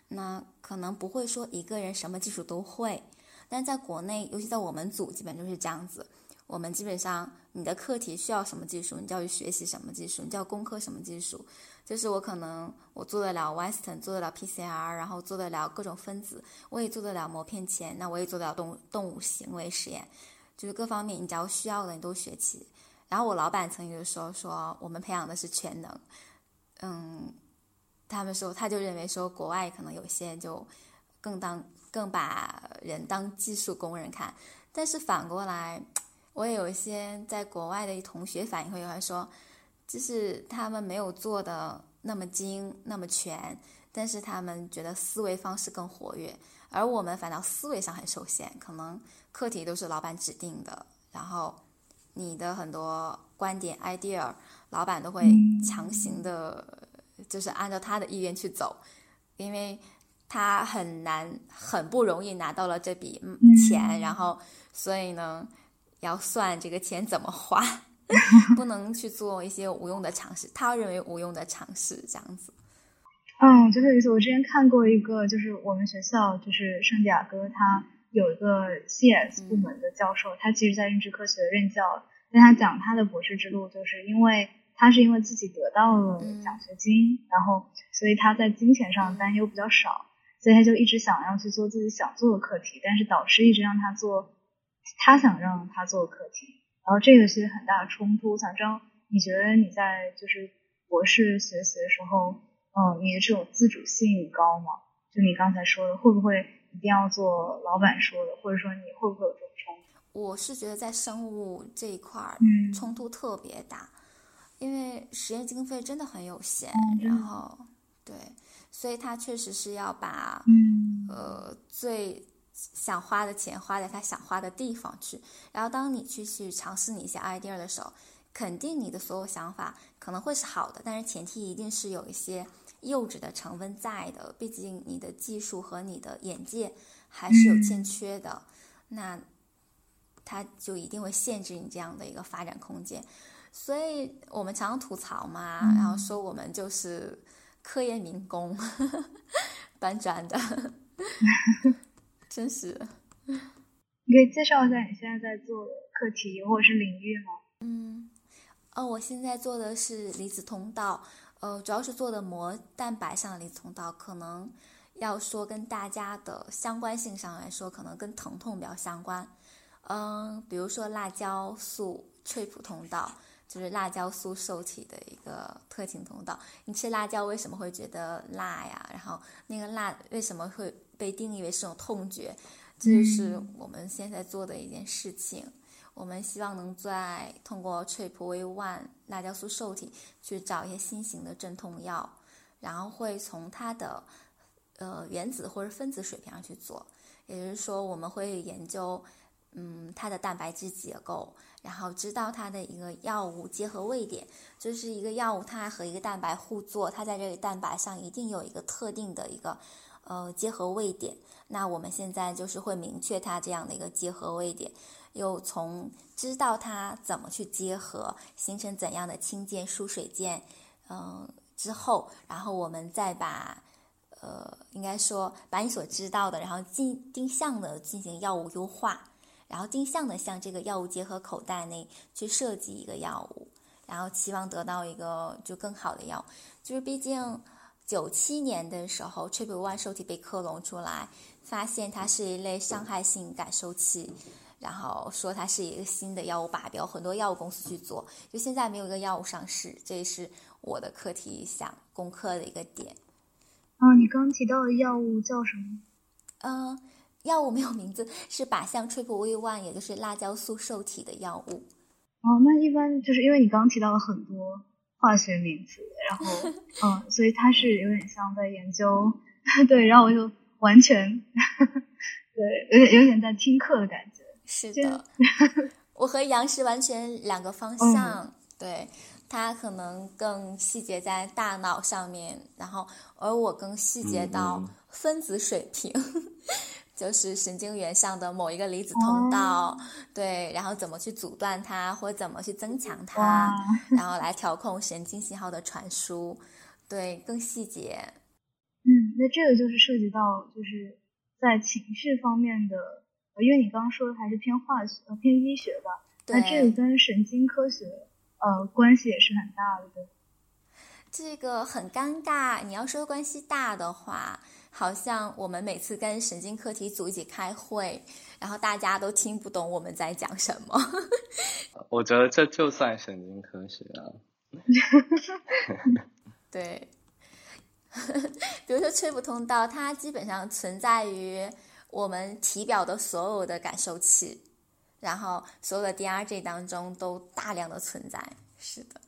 那可能不会说一个人什么技术都会，但在国内，尤其在我们组，基本就是这样子。我们基本上，你的课题需要什么技术，你就要去学习什么技术，你就要攻克什么技术。就是我可能我做得了 Western，做得了 PCR，然后做得了各种分子，我也做得了膜片前，那我也做得了动动物行为实验。就是各方面你只要需要的你都学齐。然后我老板曾经就说说我们培养的是全能，嗯，他们说他就认为说国外可能有些就更当更把人当技术工人看，但是反过来，我也有一些在国外的同学反映会来说，就是他们没有做的那么精那么全，但是他们觉得思维方式更活跃，而我们反倒思维上很受限，可能课题都是老板指定的，然后。你的很多观点 idea，老板都会强行的，就是按照他的意愿去走，因为他很难、很不容易拿到了这笔钱，然后所以呢，要算这个钱怎么花，不能去做一些无用的尝试。他认为无用的尝试这样子。嗯，就有意思。我之前看过一个，就是我们学校就是圣地亚哥他。有一个 CS 部门的教授，他其实在认知科学任教，跟他讲他的博士之路，就是因为他是因为自己得到了奖学金，然后所以他在金钱上担忧比较少，所以他就一直想要去做自己想做的课题，但是导师一直让他做他想让他做的课题，然后这个是很大的冲突。想知道你觉得你在就是博士学习的时候，嗯，你的这种自主性高吗？就你刚才说的，会不会？一定要做老板说的，或者说你会不会有这种冲突？我是觉得在生物这一块儿，冲突特别大，因为实验经费真的很有限，然后对，所以他确实是要把呃最想花的钱花在他想花的地方去。然后当你去去尝试你一些 idea 的时候，肯定你的所有想法可能会是好的，但是前提一定是有一些。幼稚的成分在的，毕竟你的技术和你的眼界还是有欠缺的，那它就一定会限制你这样的一个发展空间。所以我们常常吐槽嘛，然后说我们就是科研民工，搬砖的，真是。你可以介绍一下你现在在做的课题或者是领域吗？嗯，哦，我现在做的是离子通道。呃，主要是做的膜蛋白上的离子通道，可能要说跟大家的相关性上来说，可能跟疼痛比较相关。嗯，比如说辣椒素脆普通道，就是辣椒素受体的一个特性通道。你吃辣椒为什么会觉得辣呀？然后那个辣为什么会被定义为是种痛觉？这就是我们现在做的一件事情。我们希望能在通过 TRPV1 辣椒素受体去找一些新型的镇痛药，然后会从它的呃原子或者分子水平上去做，也就是说我们会研究嗯它的蛋白质结构，然后知道它的一个药物结合位点，就是一个药物它和一个蛋白互作，它在这个蛋白上一定有一个特定的一个呃结合位点，那我们现在就是会明确它这样的一个结合位点。又从知道它怎么去结合，形成怎样的氢键疏水键，嗯，之后，然后我们再把，呃，应该说把你所知道的，然后进定向的进行药物优化，然后定向的向这个药物结合口袋内去设计一个药物，然后期望得到一个就更好的药。就是毕竟九七年的时候，Triple One 受体被克隆出来，发现它是一类伤害性感受器。然后说它是一个新的药物靶标，很多药物公司去做，就现在没有一个药物上市，这是我的课题想攻克的一个点。啊，你刚刚提到的药物叫什么？嗯，药物没有名字，是靶向 triple V one，也就是辣椒素受体的药物。哦，那一般就是因为你刚刚提到了很多化学名词，然后 嗯，所以它是有点像在研究，对，然后我就完全 对，有点有点在听课的感觉。是的，我和杨是完全两个方向。对他可能更细节在大脑上面，然后而我更细节到分子水平，就是神经元上的某一个离子通道。对，然后怎么去阻断它，或者怎么去增强它，然后来调控神经信号的传输。对，更细节。嗯，那这个就是涉及到就是在情绪方面的。因为你刚刚说的还是偏化学、偏医学吧，那这个跟神经科学呃关系也是很大的，对这个很尴尬。你要说关系大的话，好像我们每次跟神经课题组一起开会，然后大家都听不懂我们在讲什么。我觉得这就算神经科学啊。对，比如说吹不通道，它基本上存在于我们体表的所有的感受器，然后所有的 DRG 当中都大量的存在。是的。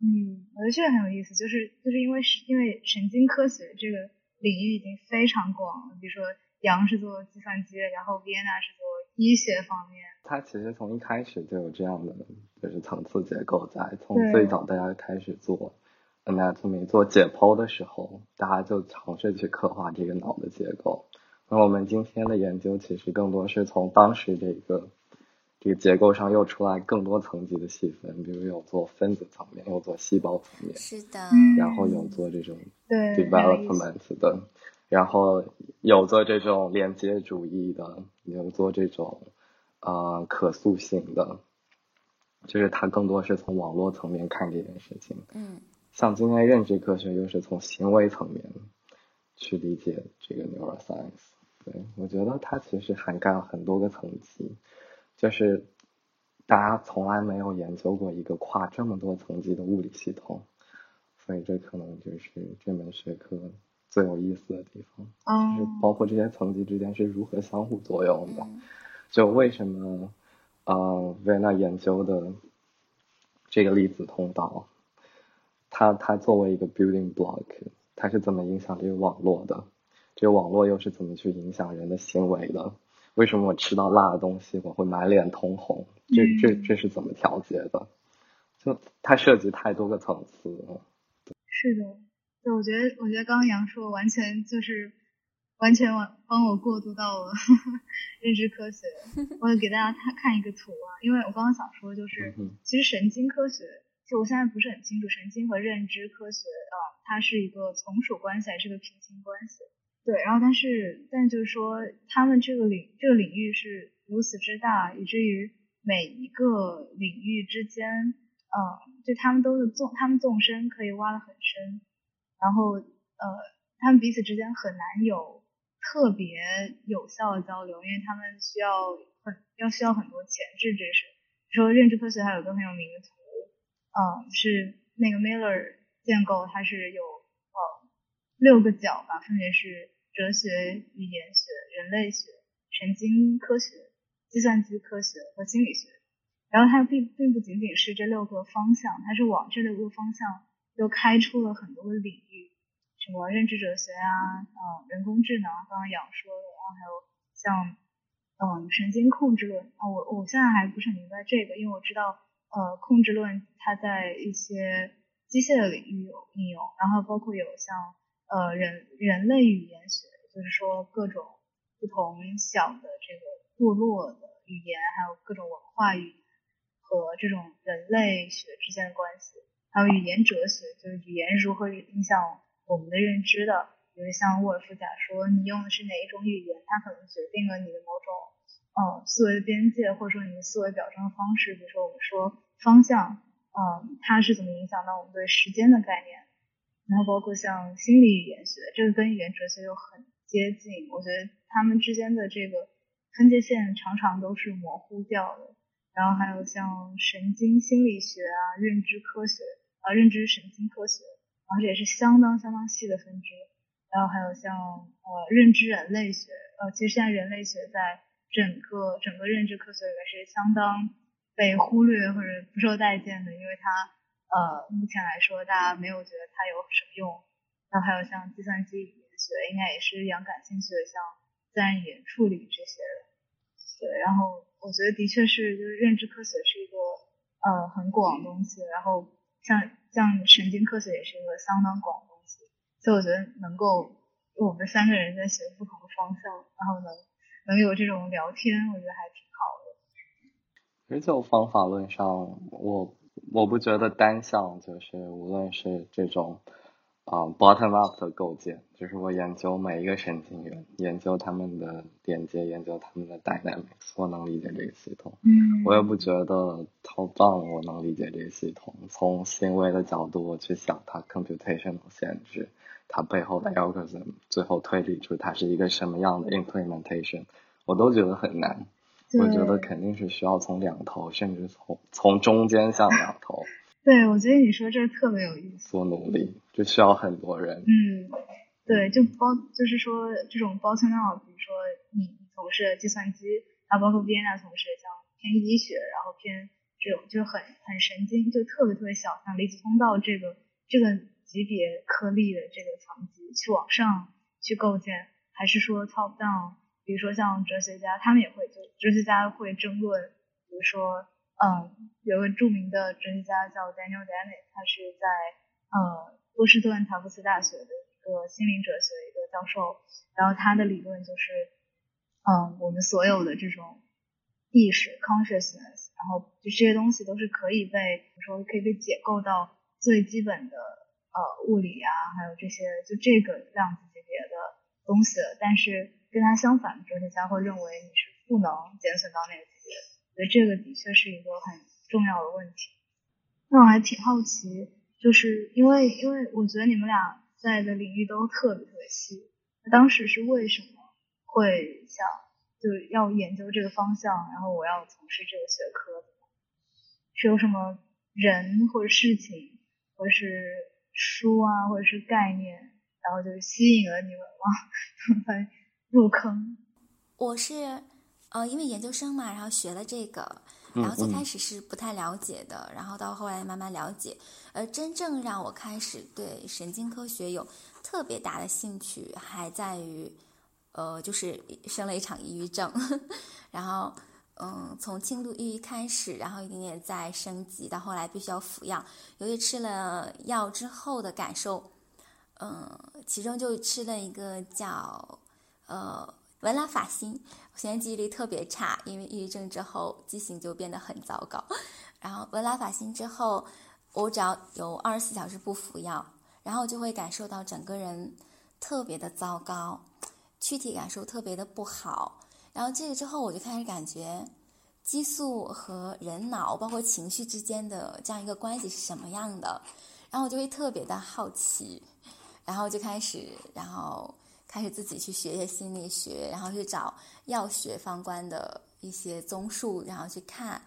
嗯，我觉得这个很有意思，就是就是因为是因为神经科学这个领域已经非常广了。比如说杨是做计算机，然后 Vienna 是做医学方面。它其实从一开始就有这样的就是层次结构在，从最早大家开始做 anatomy 做解剖的时候，大家就尝试去刻画这个脑的结构。那我们今天的研究其实更多是从当时这个。这个结构上又出来更多层级的细分，比如有做分子层面，有做细胞层面，是的，然后有做这种 development 的，然后有做这种连接主义的，有做这种啊可塑性的，就是它更多是从网络层面看这件事情。嗯，像今天认知科学又是从行为层面去理解这个 neuroscience，对我觉得它其实涵盖了很多个层级。就是大家从来没有研究过一个跨这么多层级的物理系统，所以这可能就是这门学科最有意思的地方，就是包括这些层级之间是如何相互作用的。就为什么呃维纳研究的这个粒子通道，它它作为一个 building block，它是怎么影响这个网络的？这个网络又是怎么去影响人的行为的？为什么我吃到辣的东西我会满脸通红？这这这是怎么调节的？就它涉及太多个层次了。是的，对，我觉得我觉得刚刚杨硕完全就是完全完帮我过渡到了 认知科学。我给大家看看一个图啊，因为我刚刚想说就是，其实神经科学，就我现在不是很清楚神经和认知科学啊，它是一个从属关系还是个平行关系？对，然后但是，但就是说，他们这个领这个领域是如此之大，以至于每一个领域之间，嗯，就他们都是纵，他们纵深可以挖得很深，然后，呃，他们彼此之间很难有特别有效的交流，因为他们需要很要需要很多前置知识。说认知科学还有一个很有名的图，嗯，是那个 Miller 建构，它是有呃六个角吧，分别是。哲学、语言学、人类学、神经科学、计算机科学和心理学，然后它并并不仅仅是这六个方向，它是往这六个方向又开出了很多的领域，什么认知哲学啊，嗯，人工智能，刚刚杨说的，然后还有像，嗯，神经控制论啊，我我现在还不是很明白这个，因为我知道，呃，控制论它在一些机械的领域有应用，然后包括有像。呃，人人类语言学就是说各种不同小的这个部落的语言，还有各种文化语言和这种人类学之间的关系，还有语言哲学，就是语言如何影响我们的认知的。比如像沃尔夫假说，你用的是哪一种语言，它可能决定了你的某种呃思维边界，或者说你的思维表征的方式。比如说我们说方向，嗯，它是怎么影响到我们对时间的概念？然后包括像心理语言学，这个跟语言哲学又很接近，我觉得他们之间的这个分界线常常都是模糊掉的。然后还有像神经心理学啊、认知科学啊、认知神经科学，然后这也是相当相当细的分支。然后还有像呃认知人类学，呃其实现在人类学在整个整个认知科学里面是相当被忽略或者不受待见的，因为它。呃，目前来说，大家没有觉得它有什么用。然后还有像计算机语言学，应该也是养感兴趣的，像自然语言处理这些的。对，然后我觉得的确是，就是认知科学是一个呃很广的东西。然后像像神经科学也是一个相当广的东西。所以我觉得能够我们三个人在学不同的方向，然后能能有这种聊天，我觉得还挺好。其实就方法论上，我。我不觉得单向就是无论是这种啊，bottom up 的构建，就是我研究每一个神经元，研究他们的连接，研究他们的 dynamics，我能理解这个系统。嗯，我也不觉得 top down 我能理解这个系统。从行为的角度，我去想它 computational 限制，它背后的 algorithm，最后推理出它是一个什么样的 implementation，我都觉得很难。我觉得肯定是需要从两头，甚至从从中间向两头。对，我觉得你说这特别有意思。做努力，就需要很多人。嗯，对，就包就是说这种 bottom up，比如说你从事计算机，啊，包括 Vienna 从事像偏医学，然后偏这种就很很神经，就特别特别小，像离子通道这个这个级别颗粒的这个层级去往上去构建，还是说 top down？比如说像哲学家，他们也会就哲学家会争论，比如说。嗯，有个著名的哲学家叫 Daniel Dennett，他是在呃波士顿塔夫斯大学的一个心灵哲学的一个教授。然后他的理论就是，嗯，我们所有的这种意识 （consciousness），然后就这些东西都是可以被，比如说可以被解构到最基本的呃物理啊，还有这些就这个量子级别的东西。但是跟他相反的哲学家会认为你是不能减损到那个级别。觉得这个的确是一个很重要的问题。那我还挺好奇，就是因为因为我觉得你们俩在的领域都特别特别细，当时是为什么会想就是要研究这个方向，然后我要从事这个学科？是有什么人或者事情，或者是书啊，或者是概念，然后就吸引了你们吗？才入坑？我是。呃，因为研究生嘛，然后学了这个，然后最开始是不太了解的，然后到后来慢慢了解。而真正让我开始对神经科学有特别大的兴趣，还在于，呃，就是生了一场抑郁症，然后，嗯，从轻度抑郁开始，然后一点点在升级，到后来必须要服药。由于吃了药之后的感受，嗯，其中就吃了一个叫，呃。文拉法辛，我现在记忆力特别差，因为抑郁症之后记性就变得很糟糕。然后文拉法辛之后，我只要有二十四小时不服药，然后就会感受到整个人特别的糟糕，躯体感受特别的不好。然后这个之后，我就开始感觉激素和人脑包括情绪之间的这样一个关系是什么样的，然后我就会特别的好奇，然后就开始，然后。开始自己去学一些心理学，然后去找药学方关的一些综述，然后去看，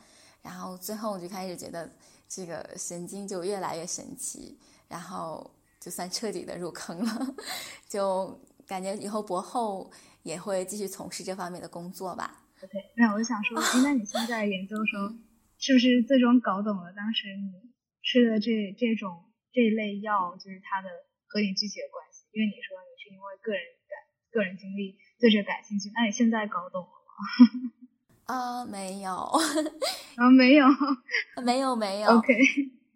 然后最后我就开始觉得这个神经就越来越神奇，然后就算彻底的入坑了，就感觉以后博后也会继续从事这方面的工作吧。OK，那我就想说，那你现在研究的时候，是不是最终搞懂了当时你吃的这这种这一类药，就是它的和你具体的关系？因为你说。因为个人感、个人经历对这感兴趣，那你现在搞懂了吗？啊，没有，啊，没有，没有，没有。OK，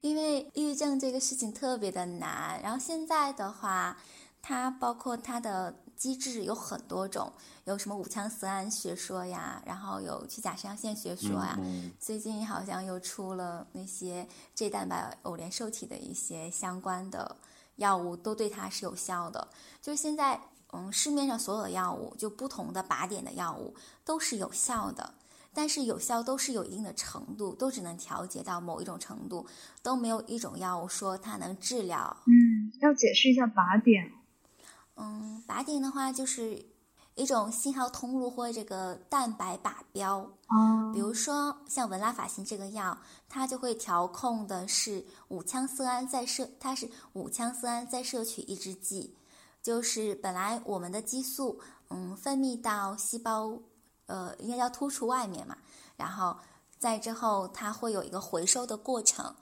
因为抑郁症这个事情特别的难，然后现在的话，它包括它的机制有很多种，有什么五羟色胺学说呀，然后有去甲肾上腺学说呀，最近好像又出了那些 G 蛋白偶联受体的一些相关的。药物都对它是有效的，就是现在，嗯，市面上所有的药物，就不同的靶点的药物都是有效的，但是有效都是有一定的程度，都只能调节到某一种程度，都没有一种药物说它能治疗。嗯，要解释一下靶点。嗯，靶点的话就是。一种信号通路或这个蛋白靶标，哦，比如说像文拉法辛这个药，它就会调控的是五羟色胺再摄，它是五羟色胺再摄取抑制剂，就是本来我们的激素，嗯，分泌到细胞，呃，应该叫突出外面嘛，然后在之后它会有一个回收的过程。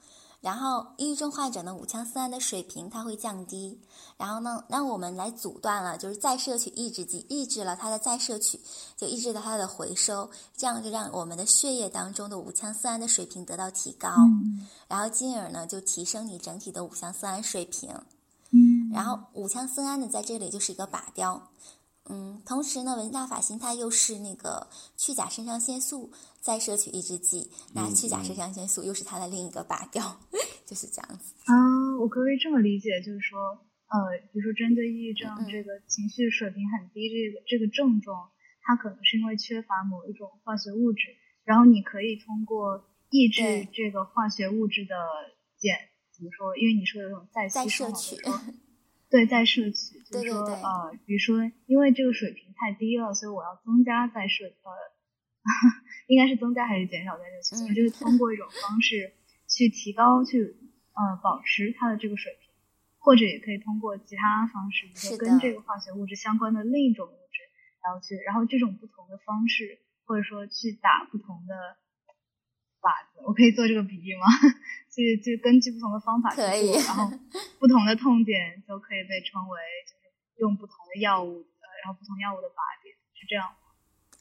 然后，抑郁症患者呢，五羟色胺的水平它会降低。然后呢，那我们来阻断了，就是再摄取抑制剂，抑制了它的再摄取，就抑制了它的回收，这样就让我们的血液当中的五羟色胺的水平得到提高。然后进而呢，就提升你整体的五羟色胺水平。嗯。然后五羟色胺呢，在这里就是一个靶标。嗯，同时呢，文大法辛它又是那个去甲肾上腺素再摄取抑制剂，那去甲肾上腺素又是它的另一个靶标，就是这样子。啊，我可不可以这么理解，就是说，呃，比如说针对抑郁症这个情绪水平很低这个这个症状，它可能是因为缺乏某一种化学物质，然后你可以通过抑制这个化学物质的减，怎么说？因为你说的这种再摄取，对，再摄取，就是说呃，比如说因为这个水平太低了，所以我要增加再摄呃，应该是增加还是减少在这个区间？就是通过一种方式去提高去呃保持它的这个水平。或者也可以通过其他方式，比如说跟这个化学物质相关的另一种物质，然后去，然后这种不同的方式，或者说去打不同的靶子，我可以做这个比喻吗？去就根据不同的方法去做，然后 不同的痛点就可以被称为就是用不同的药物，呃，然后不同药物的靶点是这样吗？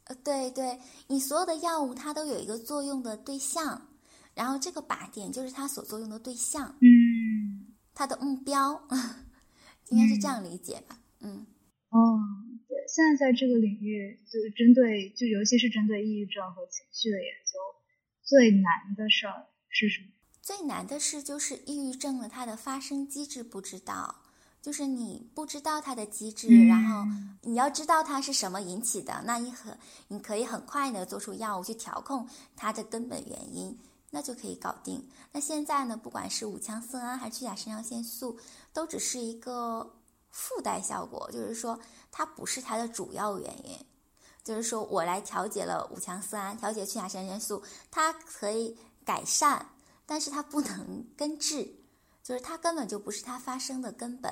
呃，对对，你所有的药物它都有一个作用的对象，然后这个靶点就是它所作用的对象。嗯。它的目标 应该是这样理解吧？嗯，哦，对，现在在这个领域，就是针对，就尤其是针对抑郁症和情绪的研究，最难的事儿是什么？最难的事就是抑郁症的它的发生机制不知道，就是你不知道它的机制，然后你要知道它是什么引起的，那你很你可以很快的做出药物去调控它的根本原因。那就可以搞定。那现在呢？不管是五羟色胺还是去甲肾上腺素，都只是一个附带效果，就是说它不是它的主要原因。就是说我来调节了五羟色胺，调节去甲肾上腺素，它可以改善，但是它不能根治，就是它根本就不是它发生的根本。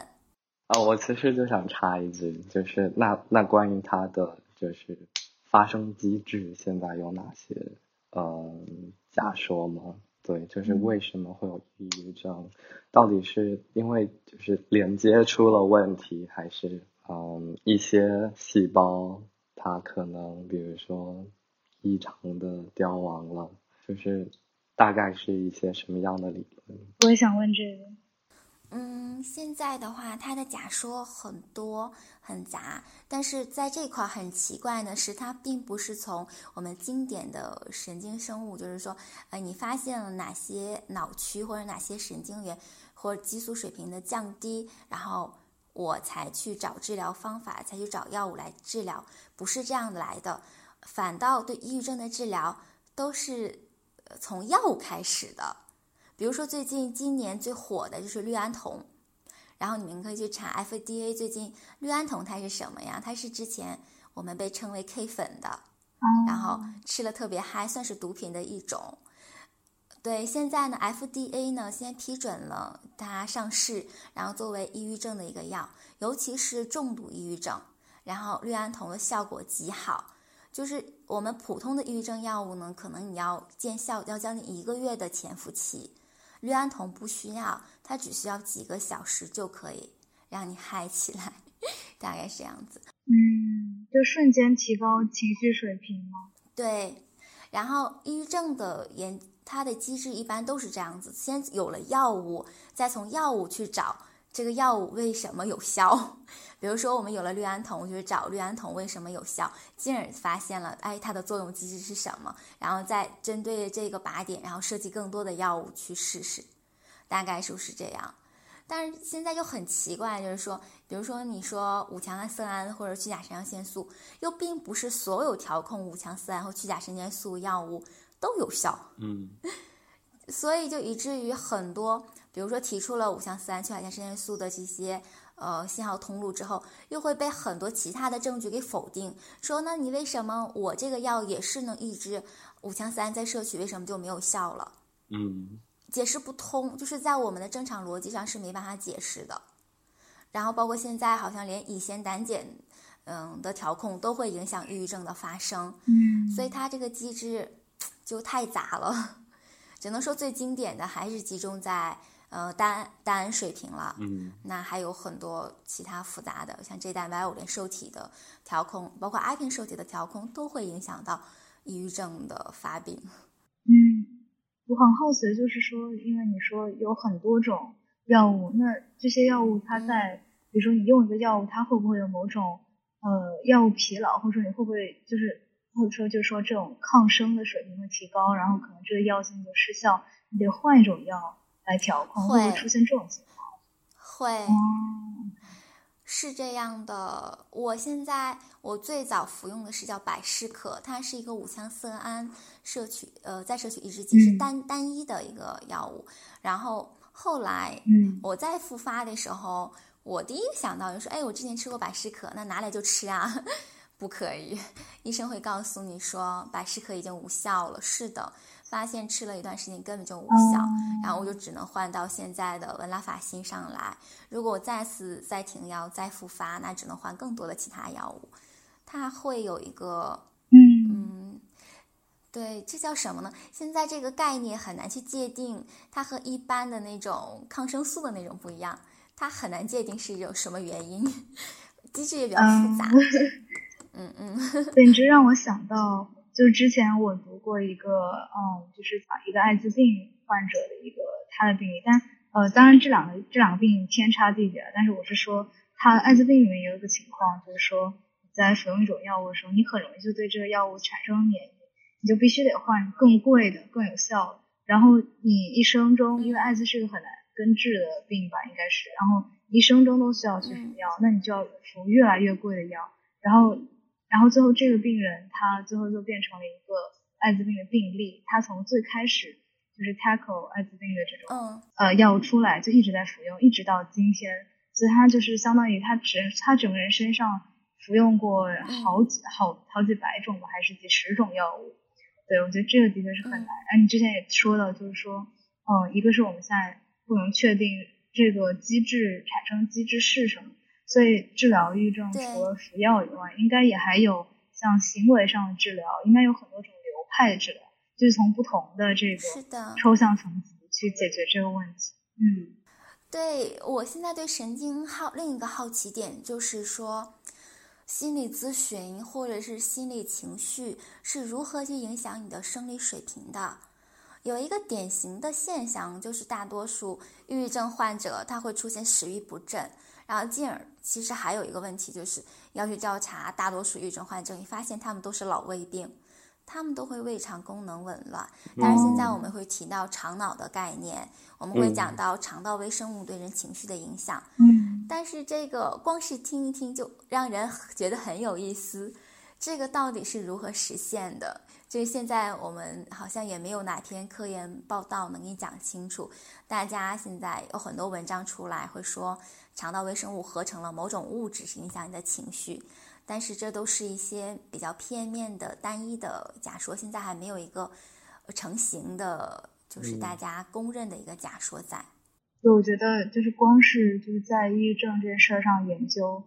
啊，我其实就想插一句，就是那那关于它的就是发生机制，现在有哪些？嗯。假说吗？对，就是为什么会有抑郁症？到底是因为就是连接出了问题，还是嗯一些细胞它可能比如说异常的凋亡了？就是大概是一些什么样的理论？我也想问这个。嗯，现在的话，它的假说很多很杂，但是在这块很奇怪的是，它并不是从我们经典的神经生物，就是说，呃，你发现了哪些脑区或者哪些神经元或者激素水平的降低，然后我才去找治疗方法，才去找药物来治疗，不是这样来的，反倒对抑郁症的治疗都是从药物开始的。比如说，最近今年最火的就是氯胺酮，然后你们可以去查 FDA 最近氯胺酮它是什么呀？它是之前我们被称为 K 粉的，然后吃了特别嗨，算是毒品的一种。对，现在呢，FDA 呢先批准了它上市，然后作为抑郁症的一个药，尤其是重度抑郁症，然后氯胺酮的效果极好。就是我们普通的抑郁症药物呢，可能你要见效要将近一个月的潜伏期。氯胺酮不需要，它只需要几个小时就可以让你嗨起来，大概是这样子。嗯，就瞬间提高情绪水平吗？对。然后抑郁症的研，它的机制一般都是这样子：先有了药物，再从药物去找这个药物为什么有效。比如说，我们有了氯胺酮，就是找氯胺酮为什么有效，进而发现了，哎，它的作用机制是什么，然后再针对这个靶点，然后设计更多的药物去试试，大概是不是这样？但是现在就很奇怪，就是说，比如说你说五羟色胺或者去甲肾上腺素，又并不是所有调控五羟色胺和去甲肾上腺素药物都有效，嗯，所以就以至于很多，比如说提出了五羟色胺、去甲肾上腺素的这些。呃，信号通路之后，又会被很多其他的证据给否定，说那你为什么我这个药也是能抑制五羟色胺在摄取，为什么就没有效了？嗯，解释不通，就是在我们的正常逻辑上是没办法解释的。然后包括现在好像连乙酰胆碱，嗯的调控都会影响抑郁症的发生。嗯，所以它这个机制就太杂了，只能说最经典的还是集中在。呃，单单水平了，嗯，那还有很多其他复杂的，像 J 蛋白五连受体的调控，包括阿片受体的调控，都会影响到抑郁症的发病。嗯，我很好奇，就是说，因为你说有很多种药物，那这些药物它在，比如说你用一个药物，它会不会有某种呃药物疲劳，或者说你会不会就是，或者说就是说这种抗生的水平会提高，然后可能这个药性就失效，你得换一种药。来调控会不会出现这种情况？会，是这样的，我现在我最早服用的是叫百事可，它是一个五羟色胺摄取呃再摄取抑制剂，是单单一的一个药物。然后后来，嗯，我在复发的时候，我第一个想到就是，哎，我之前吃过百事可，那拿来就吃啊？不可以，医生会告诉你说百事可已经无效了。是的。发现吃了一段时间根本就无效，然后我就只能换到现在的文拉法辛上来。如果我再次再停药再复发，那只能换更多的其他药物。它会有一个，嗯嗯，对，这叫什么呢？现在这个概念很难去界定，它和一般的那种抗生素的那种不一样，它很难界定是一种什么原因，机制也比较复杂。嗯嗯，对，你这让我想到。就是之前我读过一个，嗯，就是讲一个艾滋病患者的一个他的病例，但呃，当然这两个这两个病天差地别，但是我是说，他艾滋病里面有一个情况，就是说在服用一种药物的时候，你很容易就对这个药物产生免疫，你就必须得换更贵的、更有效的，然后你一生中，因为艾滋是个很难根治的病吧，应该是，然后一生中都需要去服药，那你就要服越来越贵的药，然后。然后最后这个病人他最后就变成了一个艾滋病的病例，他从最开始就是 tackle 艾滋病的这种呃药物出来就一直在服用，一直到今天，所以他就是相当于他只他整个人身上服用过好几好好几百种吧，还是几十种药物。对，我觉得这个的确是很难。哎，你之前也说到，就是说，嗯，一个是我们现在不能确定这个机制产生机制是什么。所以治疗抑郁症除了服药以外，应该也还有像行为上的治疗，应该有很多种流派者，就是从不同的这个抽象层级去解决这个问题。嗯，对我现在对神经好另一个好奇点就是说，心理咨询或者是心理情绪是如何去影响你的生理水平的？有一个典型的现象就是大多数抑郁症患者他会出现食欲不振。然后进而，其实还有一个问题，就是要去调查大多数抑郁症患者，你发现他们都是老胃病，他们都会胃肠功能紊乱。但是现在我们会提到肠脑的概念，我们会讲到肠道微生物对人情绪的影响。嗯，但是这个光是听一听就让人觉得很有意思，这个到底是如何实现的？就是现在我们好像也没有哪篇科研报道能给你讲清楚。大家现在有很多文章出来会说。肠道微生物合成了某种物质，是影响你的情绪，但是这都是一些比较片面的、单一的假说，现在还没有一个成型的，就是大家公认的一个假说在。对，我觉得就是光是就是在抑郁症这件事上研究，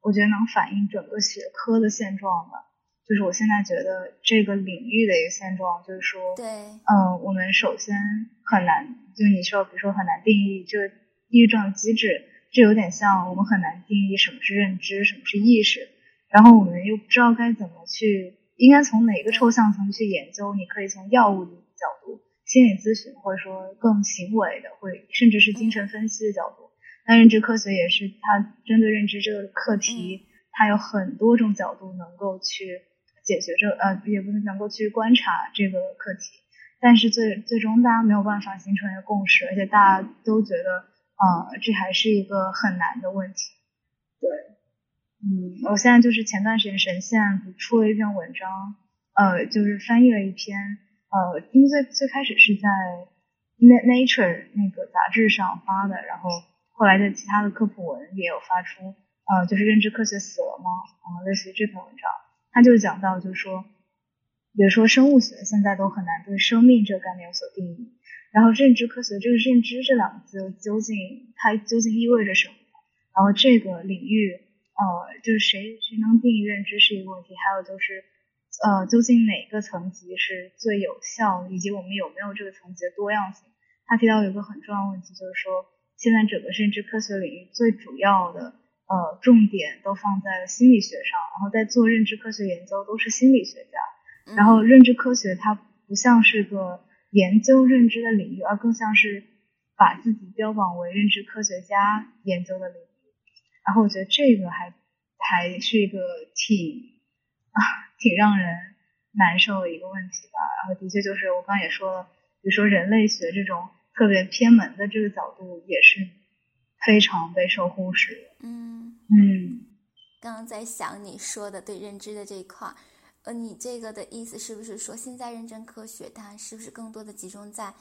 我觉得能反映整个学科的现状的。就是我现在觉得这个领域的一个现状，就是说，对，嗯，我们首先很难，就你说，比如说很难定义这个抑郁症机制。这有点像我们很难定义什么是认知，什么是意识，然后我们又不知道该怎么去，应该从哪个抽象层去研究。你可以从药物的角度、心理咨询，或者说更行为的，会甚至是精神分析的角度。那认知科学也是它针对认知这个课题，它有很多种角度能够去解决这呃，也不是能够去观察这个课题。但是最最终大家没有办法形成一个共识，而且大家都觉得。呃，这还是一个很难的问题。对，嗯，我现在就是前段时间神仙出了一篇文章，呃，就是翻译了一篇，呃，因为最最开始是在 Nature 那个杂志上发的，然后后来在其他的科普文也有发出，呃，就是认知科学死了吗？啊，类似于这篇文章，他就讲到，就是说，比如说生物学现在都很难对生命这个概念有所定义。然后认知科学这个认知这两个字究竟它究竟意味着什么？然后这个领域呃就是谁谁能定义认知是一个问题，还有就是呃究竟哪个层级是最有效，以及我们有没有这个层级的多样性？他提到有一个很重要的问题，就是说现在整个认知科学领域最主要的呃重点都放在了心理学上，然后在做认知科学研究都是心理学家，然后认知科学它不像是个。研究认知的领域，而更像是把自己标榜为认知科学家研究的领域。然后我觉得这个还还是一个挺啊挺让人难受的一个问题吧。然后的确就是我刚也说了，比如说人类学这种特别偏门的这个角度也是非常备受忽视的。嗯嗯，刚刚在想你说的对认知的这一块，呃，你这个的意思是不是说现在认真科学它是不是更多的集中在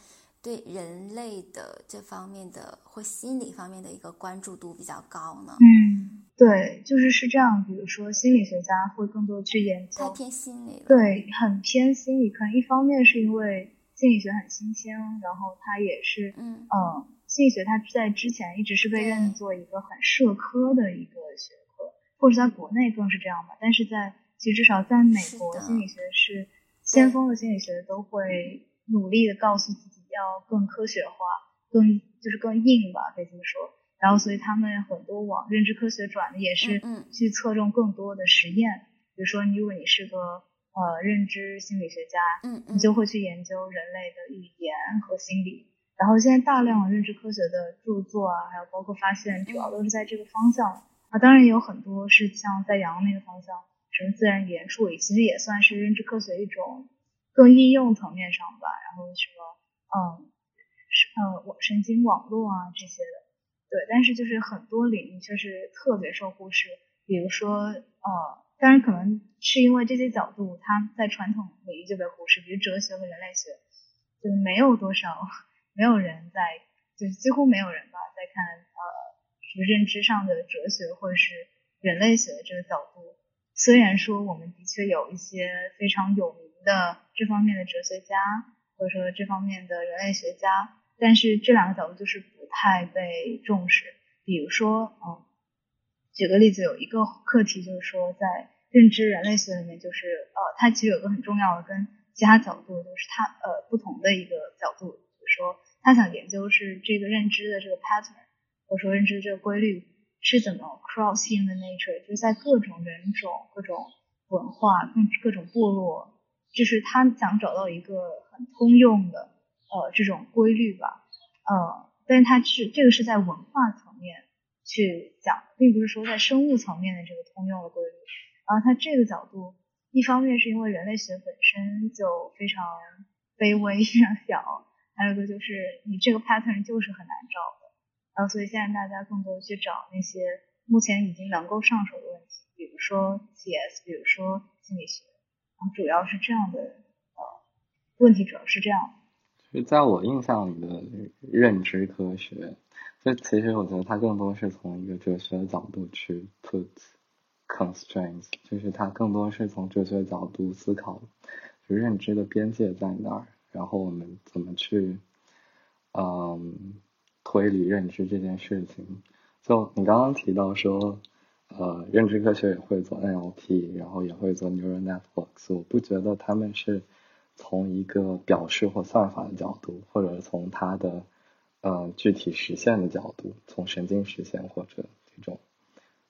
对人类的这方面的或心理方面的一个关注度比较高呢？嗯，对，就是是这样。比如说心理学家会更多去研究，太偏心理了。对，很偏心理。可能一方面是因为心理学很新鲜，然后它也是，嗯嗯，心理学它在之前一直是被认作一个很社科的一个学科，或者在国内更是这样吧。但是在其实至少在美国，心理学是先锋的心理学都会努力的告诉自己。要更科学化，更就是更硬吧，可以这么说。然后，所以他们很多往认知科学转的也是去侧重更多的实验。比如说，如果你是个呃认知心理学家，嗯你就会去研究人类的语言和心理。然后，现在大量的认知科学的著作啊，还有包括发现，主要都是在这个方向啊。当然，也有很多是像在杨那个方向，什么自然语言处理，其实也算是认知科学一种更应用层面上吧。然后什么。嗯，是呃，网神经网络啊这些的，对，但是就是很多领域确实特别受忽视，比如说呃，当然可能是因为这些角度它在传统领域就被忽视，比如哲学和人类学，就没有多少，没有人在，就是几乎没有人吧，在看呃，什么认知上的哲学或者是人类学的这个角度，虽然说我们的确有一些非常有名的这方面的哲学家。或者说这方面的人类学家，但是这两个角度就是不太被重视。比如说，嗯，举个例子，有一个课题就是说，在认知人类学里面，就是呃，它其实有个很重要的跟其他角度，就是它呃不同的一个角度，就是说，他想研究是这个认知的这个 pattern，或者说认知这个规律是怎么 cross human nature，就是在各种人种、各种文化、各各种部落。就是他想找到一个很通用的呃这种规律吧，呃，但是他是这个是在文化层面去讲，并不是说在生物层面的这个通用的规律。然后他这个角度，一方面是因为人类学本身就非常卑微、非常小，还有一个就是你这个 pattern 就是很难找的。然后所以现在大家更多去找那些目前已经能够上手的问题，比如说 CS，比如说心理学。主要是这样的，呃，问题主要是这样。就在我印象里的认知科学，就其实我觉得它更多是从一个哲学的角度去 put constraints，就是它更多是从哲学角度思考，就认知的边界在哪儿，然后我们怎么去，嗯，推理认知这件事情。就你刚刚提到说。呃，认知科学也会做 NLP，然后也会做 neural networks。我不觉得他们是从一个表示或算法的角度，或者从它的呃具体实现的角度，从神经实现或者这种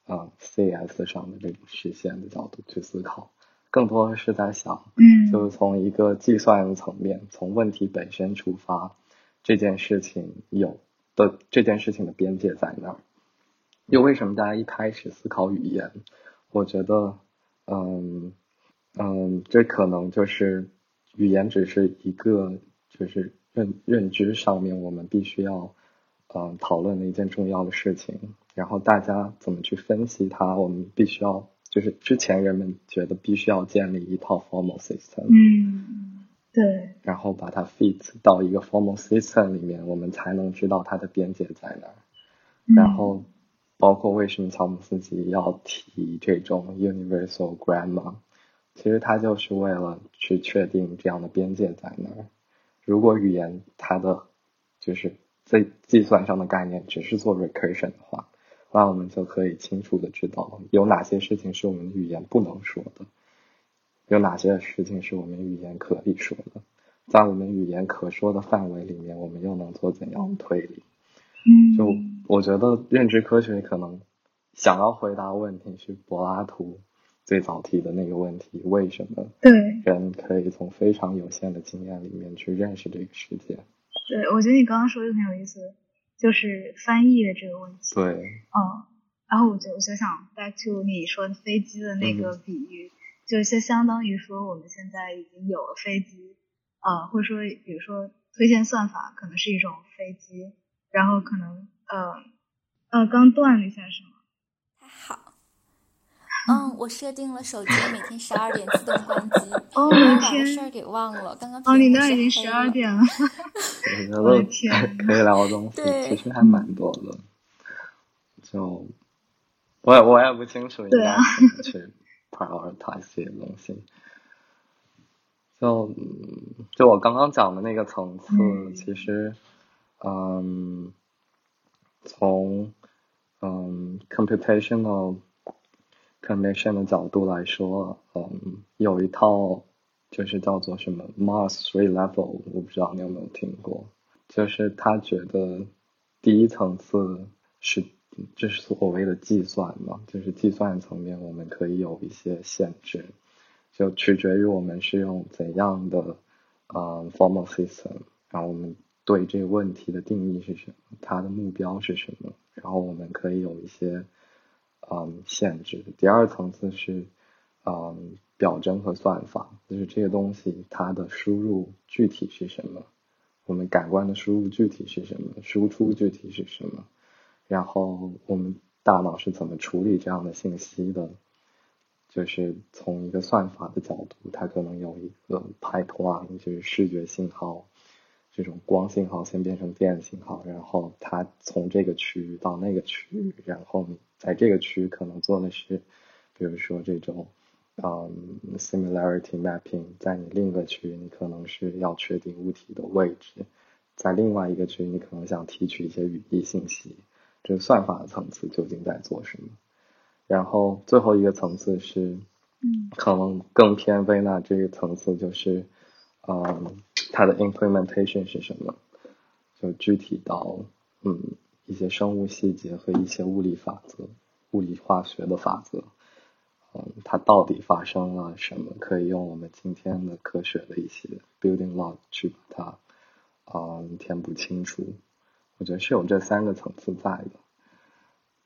呃 CS 上的这种实现的角度去思考，更多的是在想，嗯，就是从一个计算层面，从问题本身出发，这件事情有的这件事情的边界在哪儿。又为什么大家一开始思考语言？我觉得，嗯嗯，这可能就是语言只是一个，就是认认知上面我们必须要嗯讨论的一件重要的事情。然后大家怎么去分析它？我们必须要，就是之前人们觉得必须要建立一套 formal system，嗯，对，然后把它 fit 到一个 formal system 里面，我们才能知道它的边界在哪儿，然后。包括为什么乔姆斯基要提这种 universal grammar，其实他就是为了去确定这样的边界在哪儿。如果语言它的就是在计算上的概念只是做 recursion 的话，那我们就可以清楚的知道有哪些事情是我们语言不能说的，有哪些事情是我们语言可以说的，在我们语言可说的范围里面，我们又能做怎样的推理？嗯，就我觉得认知科学可能想要回答问题是柏拉图最早提的那个问题：为什么对人可以从非常有限的经验里面去认识这个世界？对，我觉得你刚刚说的很有意思，就是翻译的这个问题。对，嗯，然后我就我就想 back to 你说飞机的那个比喻，就是相当于说我们现在已经有了飞机，啊，或者说比如说推荐算法可能是一种飞机。然后可能呃呃刚断了一下是吗？还好，嗯，我设定了手机每天十二点自动关机。哦，我的天！事儿给忘了，刚刚哦，你那已经十二点了。我的天，可以聊的东西其实还蛮多的。就我也我也不清楚应该怎么去 prioritize 这些东西。就就我刚刚讲的那个层次，其实，嗯，从嗯 computational connection 的角度来说，嗯，有一套就是叫做什么 Mars Three Level，我不知道你有没有听过，就是他觉得第一层次是就是所谓的计算嘛，就是计算层面我们可以有一些限制。就取决于我们是用怎样的嗯 formal system，然后我们对这个问题的定义是什么，它的目标是什么，然后我们可以有一些嗯限制。第二层次是嗯表征和算法，就是这个东西它的输入具体是什么，我们感官的输入具体是什么，输出具体是什么，然后我们大脑是怎么处理这样的信息的。就是从一个算法的角度，它可能有一个 pipeline，就是视觉信号，这种光信号先变成电信号，然后它从这个区域到那个区域，然后你在这个区域可能做的是，比如说这种，嗯，similarity mapping，在你另一个区域，你可能是要确定物体的位置，在另外一个区域，你可能想提取一些语义信息，这个算法的层次究竟在做什么？然后最后一个层次是，嗯，可能更偏微纳这个层次就是，嗯，它的 implementation 是什么？就具体到嗯一些生物细节和一些物理法则、物理化学的法则，嗯，它到底发生了什么？可以用我们今天的科学的一些 building law 去把它嗯填补清楚。我觉得是有这三个层次在的，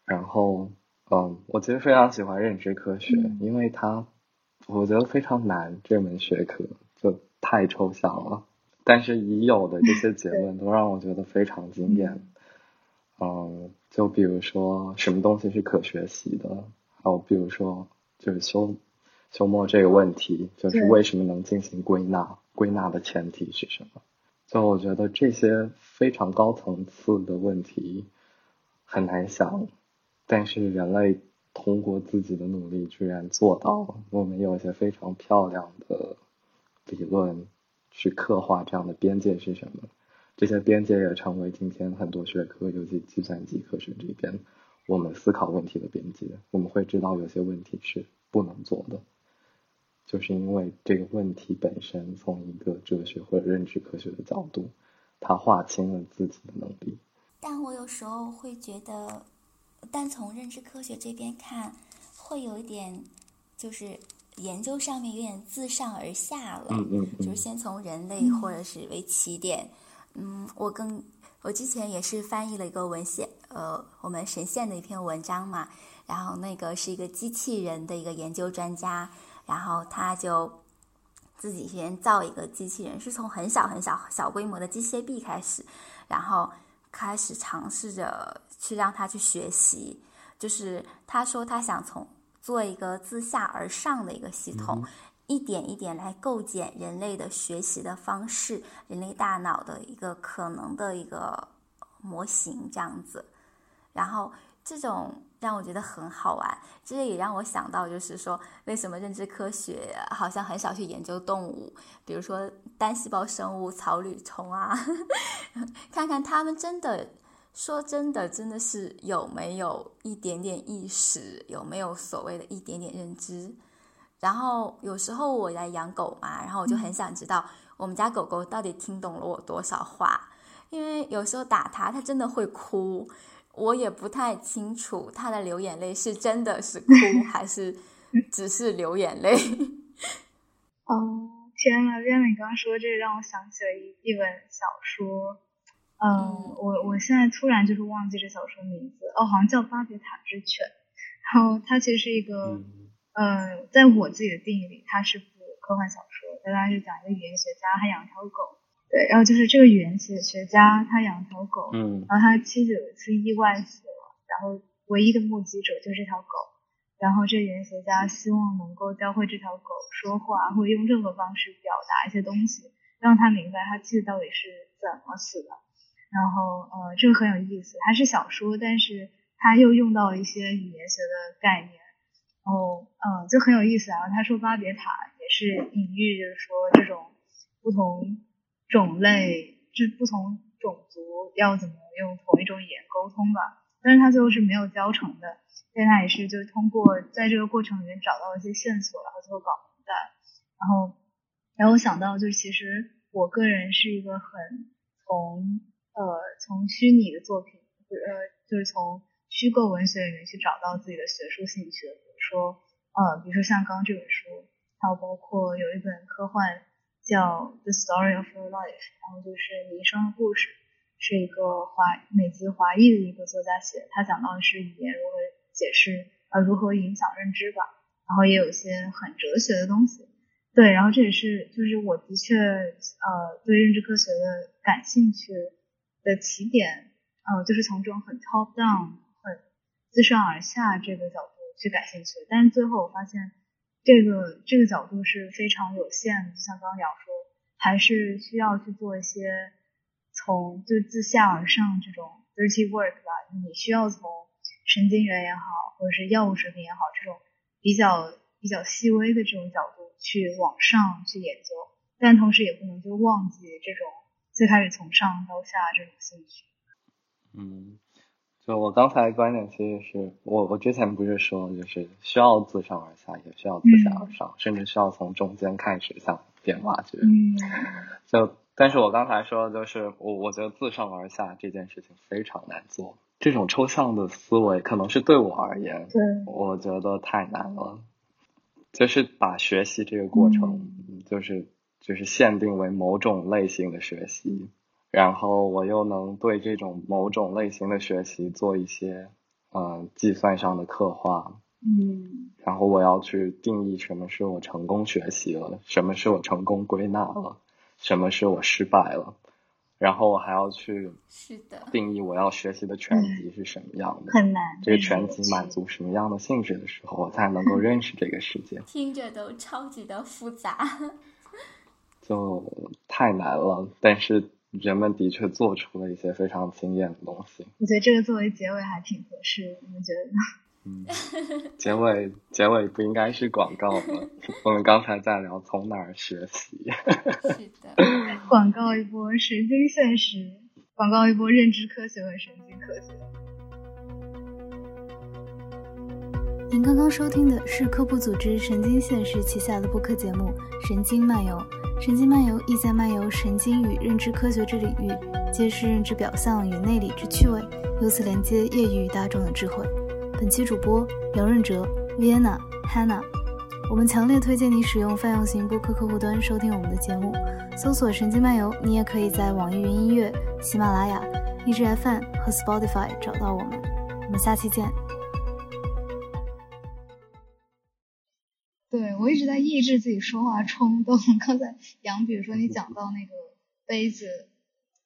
然后。嗯，我其实非常喜欢认知科学，因为它我觉得非常难，这门学科就太抽象了。但是已有的这些结论都让我觉得非常惊艳。嗯，就比如说什么东西是可学习的，还有比如说就是休休谟这个问题，就是为什么能进行归纳？归纳的前提是什么？就我觉得这些非常高层次的问题很难想。但是人类通过自己的努力，居然做到了。我们有一些非常漂亮的理论去刻画这样的边界是什么。这些边界也成为今天很多学科，尤其计算机科学这边，我们思考问题的边界。我们会知道有些问题是不能做的，就是因为这个问题本身从一个哲学或者认知科学的角度，它划清了自己的能力。但我有时候会觉得。但从认知科学这边看，会有一点，就是研究上面有点自上而下了。嗯嗯。就是先从人类或者是为起点。嗯，我更我之前也是翻译了一个文献，呃，我们神仙的一篇文章嘛。然后那个是一个机器人的一个研究专家，然后他就自己先造一个机器人，是从很小很小小规模的机械臂开始，然后开始尝试着。去让他去学习，就是他说他想从做一个自下而上的一个系统，一点一点来构建人类的学习的方式，人类大脑的一个可能的一个模型这样子。然后这种让我觉得很好玩，这也让我想到，就是说为什么认知科学好像很少去研究动物，比如说单细胞生物、草履虫啊，看看他们真的。说真的，真的是有没有一点点意识，有没有所谓的一点点认知？然后有时候我来养狗嘛，然后我就很想知道我们家狗狗到底听懂了我多少话，因为有时候打它，它真的会哭，我也不太清楚它的流眼泪是真的是哭 还是只是流眼泪。哦，天呐，边你刚刚说这，让我想起了一一本小说。嗯，我我现在突然就是忘记这小说名字哦，好像叫《巴别塔之犬》。然后它其实是一个，呃，在我自己的定义里，它是部科幻小说。大概是讲一个语言学家，他养条狗。对，然后就是这个语言学学家他养条狗，嗯，然后他妻子有一次意外死了，然后唯一的目击者就是这条狗。然后这语言学家希望能够教会这条狗说话，或用任何方式表达一些东西，让他明白他妻子到底是怎么死的。然后呃，这个很有意思，它是小说，但是它又用到了一些语言学的概念。然后嗯，就很有意思啊。他说巴别塔也是隐喻，就是说这种不同种类，就不同种族要怎么用同一种语言沟通吧。但是他最后是没有教成的。但他也是，就通过在这个过程里面找到一些线索，然后最后搞明白。然后，然后我想到，就是其实我个人是一个很从呃从虚拟的作品，呃就是从虚构文学里面去找到自己的学术兴趣。比如说，呃，比如说像刚刚这本书，还有包括有一本科幻叫《The Story of Your Life》，然后就是你一生的故事，是一个华美籍华裔的一个作家写，他讲到的是语言如何。解释呃如何影响认知吧，然后也有一些很哲学的东西，对，然后这也是就是我的确呃对认知科学的感兴趣的起点，呃就是从这种很 top down 很自上而下这个角度去感兴趣，但是最后我发现这个这个角度是非常有限的，就像刚刚杨说，还是需要去做一些从就自下而上这种 dirty work 吧，你需要从。神经元也好，或者是药物水平也好，这种比较比较细微的这种角度去往上去研究，但同时也不能就忘记这种最开始从上到下这种兴趣。嗯，就我刚才观点其实是我我之前不是说就是需要自上而下，也需要自下而上，甚至需要从中间开始向变挖掘。嗯，就但是我刚才说就是我我觉得自上而下这件事情非常难做。这种抽象的思维可能是对我而言，对，我觉得太难了。就是把学习这个过程，就是就是限定为某种类型的学习，然后我又能对这种某种类型的学习做一些嗯计算上的刻画，嗯，然后我要去定义什么是我成功学习了，什么是我成功归纳了，什么是我失败了。然后我还要去是的定义我要学习的全集是什么样的，很难。这个全集满足什么样的性质的时候，我才能够 认识这个世界。听着都超级的复杂，就太难了。但是人们的确做出了一些非常惊艳的东西。我觉得这个作为结尾还挺合适，你们觉得呢？嗯，结尾结尾不应该是广告吗？我们刚才在聊从哪儿学习。是的，广告一波神经现实，广告一波认知科学和神经科学。您刚刚收听的是科普组织神经现实旗下的播客节目《神经漫游》。神经漫游意在漫游神经与认知科学之领域，揭示认知表象与内里之趣味，由此连接业余与大众的智慧。本期主播姚润哲、Vienna、Hannah，我们强烈推荐你使用泛用型播客客户端收听我们的节目，搜索“神经漫游”。你也可以在网易云音乐、喜马拉雅、荔枝 FM 和 Spotify 找到我们。我们下期见。对我一直在抑制自己说话冲动。刚才杨，比如说你讲到那个杯子，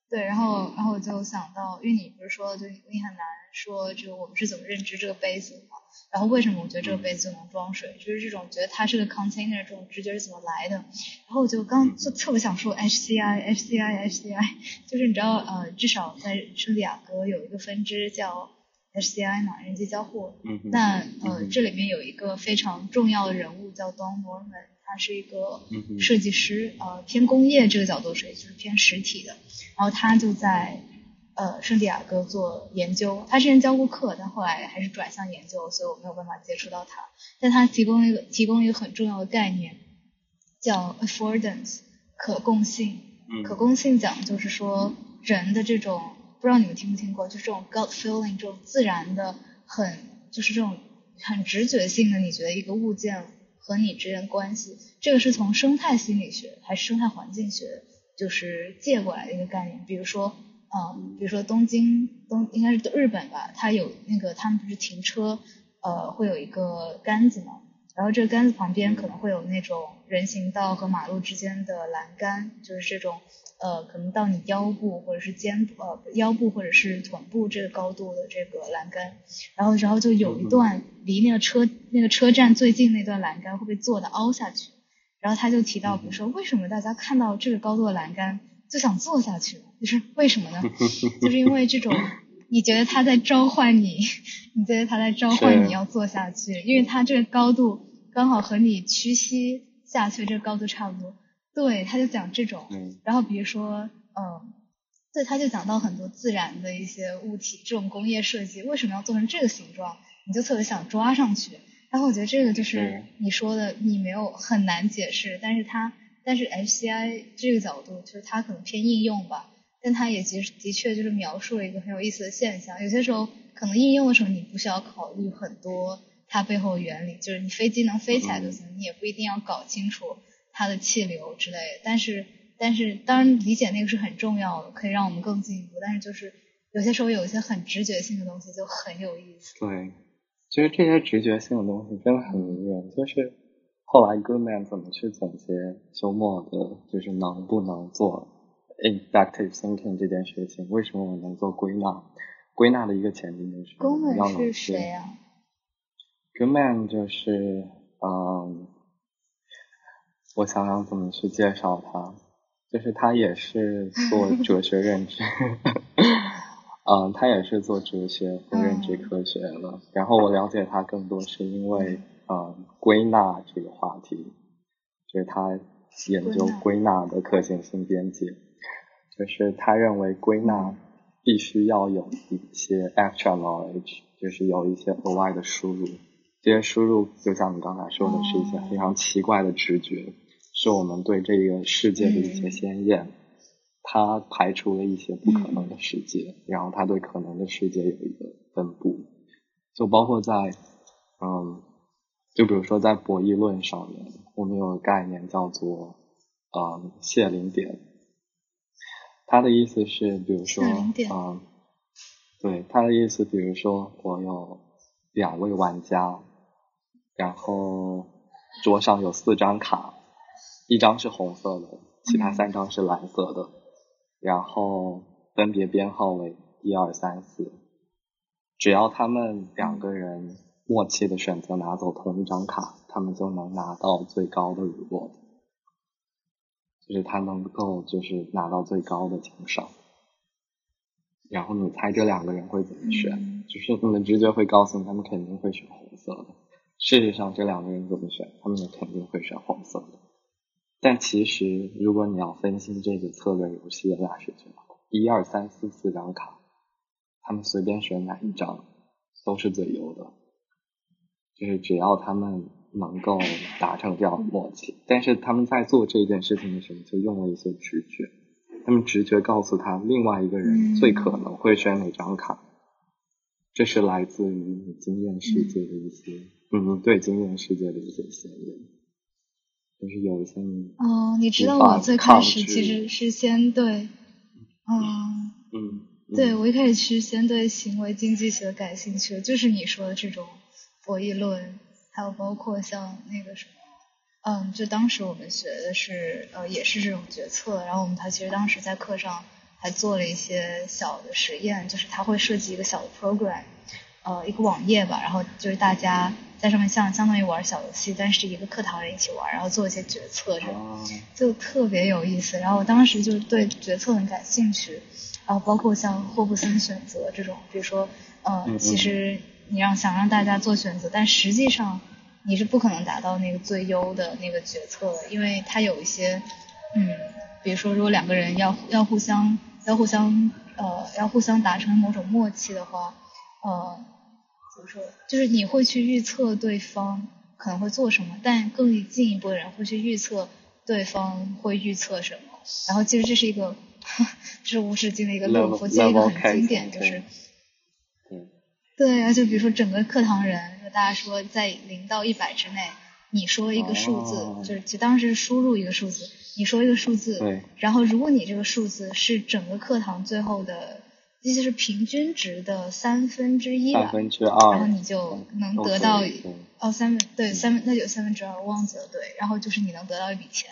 对，然后然后我就想到，因为你不是说就你很难。说就我们是怎么认知这个杯子的，然后为什么我觉得这个杯子就能装水，就是这种觉得它是个 container 这种直觉是怎么来的。然后我就刚就特别想说 HCI HCI HCI，就是你知道呃至少在圣地亚哥有一个分支叫 HCI 嘛，人机交互。那呃这里面有一个非常重要的人物叫 Don Norman，他是一个设计师，呃偏工业这个角度是就是偏实体的，然后他就在。呃，圣地亚哥做研究，他之前教过课，但后来还是转向研究，所以我没有办法接触到他。但他提供一个提供一个很重要的概念，叫 affordance，可供性。可供性讲就是说人的这种，不知道你们听没听过，就这种 gut feeling，这种自然的很，就是这种很直觉性的，你觉得一个物件和你之间关系，这个是从生态心理学还是生态环境学，就是借过来的一个概念，比如说。嗯，比如说东京东应该是日本吧，它有那个他们不是停车，呃，会有一个杆子嘛，然后这个杆子旁边可能会有那种人行道和马路之间的栏杆，就是这种呃，可能到你腰部或者是肩部呃腰部或者是臀部这个高度的这个栏杆，然后然后就有一段离那个车那个车站最近那段栏杆会被坐的凹下去，然后他就提到，比如说为什么大家看到这个高度的栏杆就想坐下去，就是为什么呢？就是因为这种你觉得他在召唤你，你觉得他在召唤你要坐下去，因为他这个高度刚好和你屈膝下去这个高度差不多。对，他就讲这种，然后比如说，嗯，对，他就讲到很多自然的一些物体，这种工业设计为什么要做成这个形状，你就特别想抓上去。然后我觉得这个就是你说的，你没有很难解释，但是它，但是 HCI 这个角度就是它可能偏应用吧，但它也的的确就是描述了一个很有意思的现象。有些时候可能应用的时候你不需要考虑很多它背后的原理，就是你飞机能飞起来就行，你也不一定要搞清楚。它的气流之类，但是但是当然理解那个是很重要的，可以让我们更进一步。但是就是有些时候有一些很直觉性的东西就很有意思。对，其实这些直觉性的东西真的很迷人。就是后来 Goodman 怎么去总结休谟的，就是能不能做 inductive thinking 这件事情？为什么我能做归纳？归纳的一个前提就是 Goodman 是谁啊？Goodman 就是嗯。我想想怎么去介绍他，就是他也是做 哲学认知，嗯，他也是做哲学和认知科学的。然后我了解他更多是因为，嗯，归纳这个话题，就是他研究归纳。的可行性边界，就是他认为归纳必须要有一些 extra knowledge，就是有一些额外的输入。这些输入就像你刚才说的，是一些非常奇怪的直觉，是我们对这个世界的一些先验。它排除了一些不可能的世界，然后它对可能的世界有一个分布。就包括在，嗯，就比如说在博弈论上面，我们有个概念叫做，嗯，谢灵点。他的意思是，比如说，嗯，对，他的意思，比如说我有两位玩家。然后桌上有四张卡，一张是红色的，其他三张是蓝色的，然后分别编号为一二三四。只要他们两个人默契的选择拿走同一张卡，他们就能拿到最高的 reward，就是他能够就是拿到最高的奖赏。然后你猜这两个人会怎么选？就是 你的直觉会告诉你，他们肯定会选红色的。事实上，这两个人怎么选，他们也肯定会选红色的。但其实，如果你要分析这个策略游戏的大视角，一二三四四张卡，他们随便选哪一张都是最优的，就是只要他们能够达成这样的默契。但是他们在做这件事情的时候，就用了一些直觉，他们直觉告诉他另外一个人最可能会选哪张卡，这是来自于你经验世界的一些。嗯，对经验世界的一些先验，就是有一些哦，你知道我最开始其实是先对，嗯嗯，对我一开始是先对行为经济学感兴趣的，就是你说的这种博弈论，还有包括像那个什么，嗯，就当时我们学的是呃也是这种决策，然后我们他其实当时在课上还做了一些小的实验，就是他会设计一个小的 program，呃一个网页吧，然后就是大家。在上面像相当于玩小游戏，但是一个课堂人一起玩，然后做一些决策，这种就特别有意思。然后我当时就对决策很感兴趣，然后包括像霍布森选择这种，比如说，嗯，其实你让想让大家做选择，但实际上你是不可能达到那个最优的那个决策的，因为它有一些，嗯，比如说如果两个人要要互相要互相呃要互相达成某种默契的话，呃。就是你会去预测对方可能会做什么，但更进一步的人会去预测对方会预测什么。然后其实这是一个，这是无止境的一个论。我记得一个很经典，就是，对啊，就比如说整个课堂人，大家说在零到一百之内，你说一个数字，就是就当时输入一个数字，你说一个数字，然后如果你这个数字是整个课堂最后的。这就是平均值的三分之一吧，然后你就能得到哦三分对三分那就三分之二，我忘记了对，然后就是你能得到一笔钱。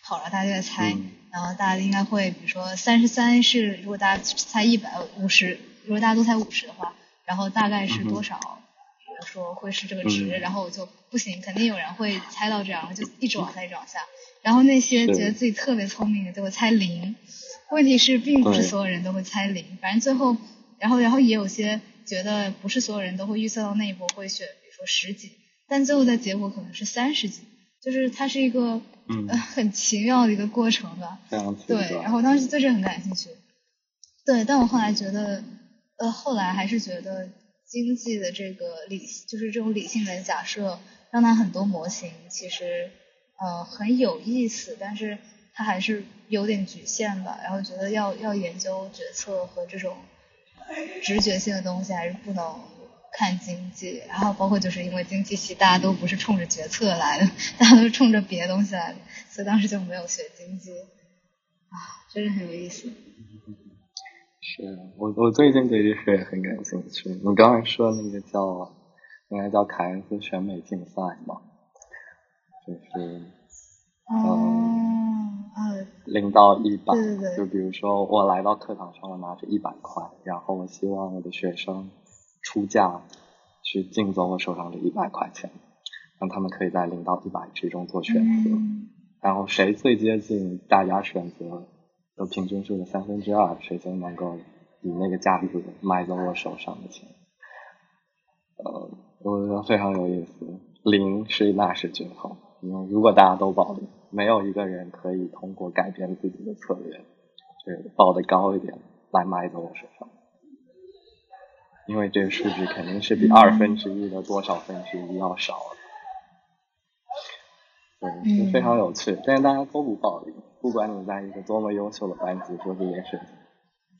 好了，大家就在猜，然后大家应该会，比如说三十三是，如果大家猜一百五十，如果大家都猜五十的话，然后大概是多少？比如说会是这个值，然后我就不行，肯定有人会猜到这样，就一直往下，一直往下。然后那些觉得自己特别聪明的就会猜零，问题是并不是所有人都会猜零，反正最后，然后然后也有些觉得不是所有人都会预测到那一波会选，比如说十几，但最后的结果可能是三十几，就是它是一个很奇妙的一个过程吧。对，然后当时对这很感兴趣，对，但我后来觉得，呃，后来还是觉得经济的这个理，就是这种理性的假设，让它很多模型其实。呃，很有意思，但是它还是有点局限吧。然后觉得要要研究决策和这种直觉性的东西，还是不能看经济。然后包括就是因为经济系大家都不是冲着决策来的，大家都是冲着别的东西来的，所以当时就没有学经济。啊，真是很有意思。是我我最近对这个也很感兴趣。你刚才说那个叫应该叫凯恩斯选美竞赛嘛？就是，嗯，零到一百，就比如说我来到课堂上，我拿着一百块，然后我希望我的学生出价去竞走我手上的一百块钱，让他们可以在零到一百之中做选择，然后谁最接近大家选择的平均数的三分之二，谁就能够以那个价格买走我手上的钱。呃，我觉得非常有意思，零是那是绝后。嗯，如果大家都报零，没有一个人可以通过改变自己的策略，就是报的高一点来买走我手上，因为这个数据肯定是比二分之一的多少分之一要少的，对，非常有趣。但是大家都不报零，不管你在一个多么优秀的班级做这件事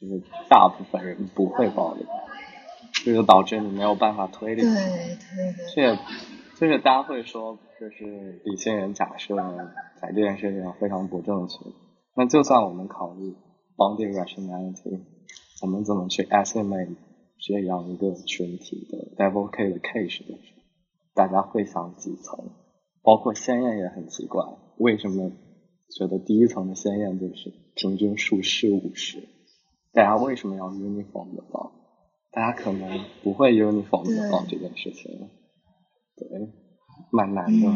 情，就是大部分人不会暴力，这就导致你没有办法推理。对对对。这也就是大家会说。就是理性人假设在这件事情上非常不正确。那就算我们考虑 bounded rationality，我们怎么去 estimate 这样一个群体的 double K 的 case 的时候，大家会想几层？包括鲜艳也很奇怪，为什么觉得第一层的鲜艳就是平均数是五十？大家为什么要 uniform 的报？大家可能不会 uniform 的报这件事情。对。蛮难的。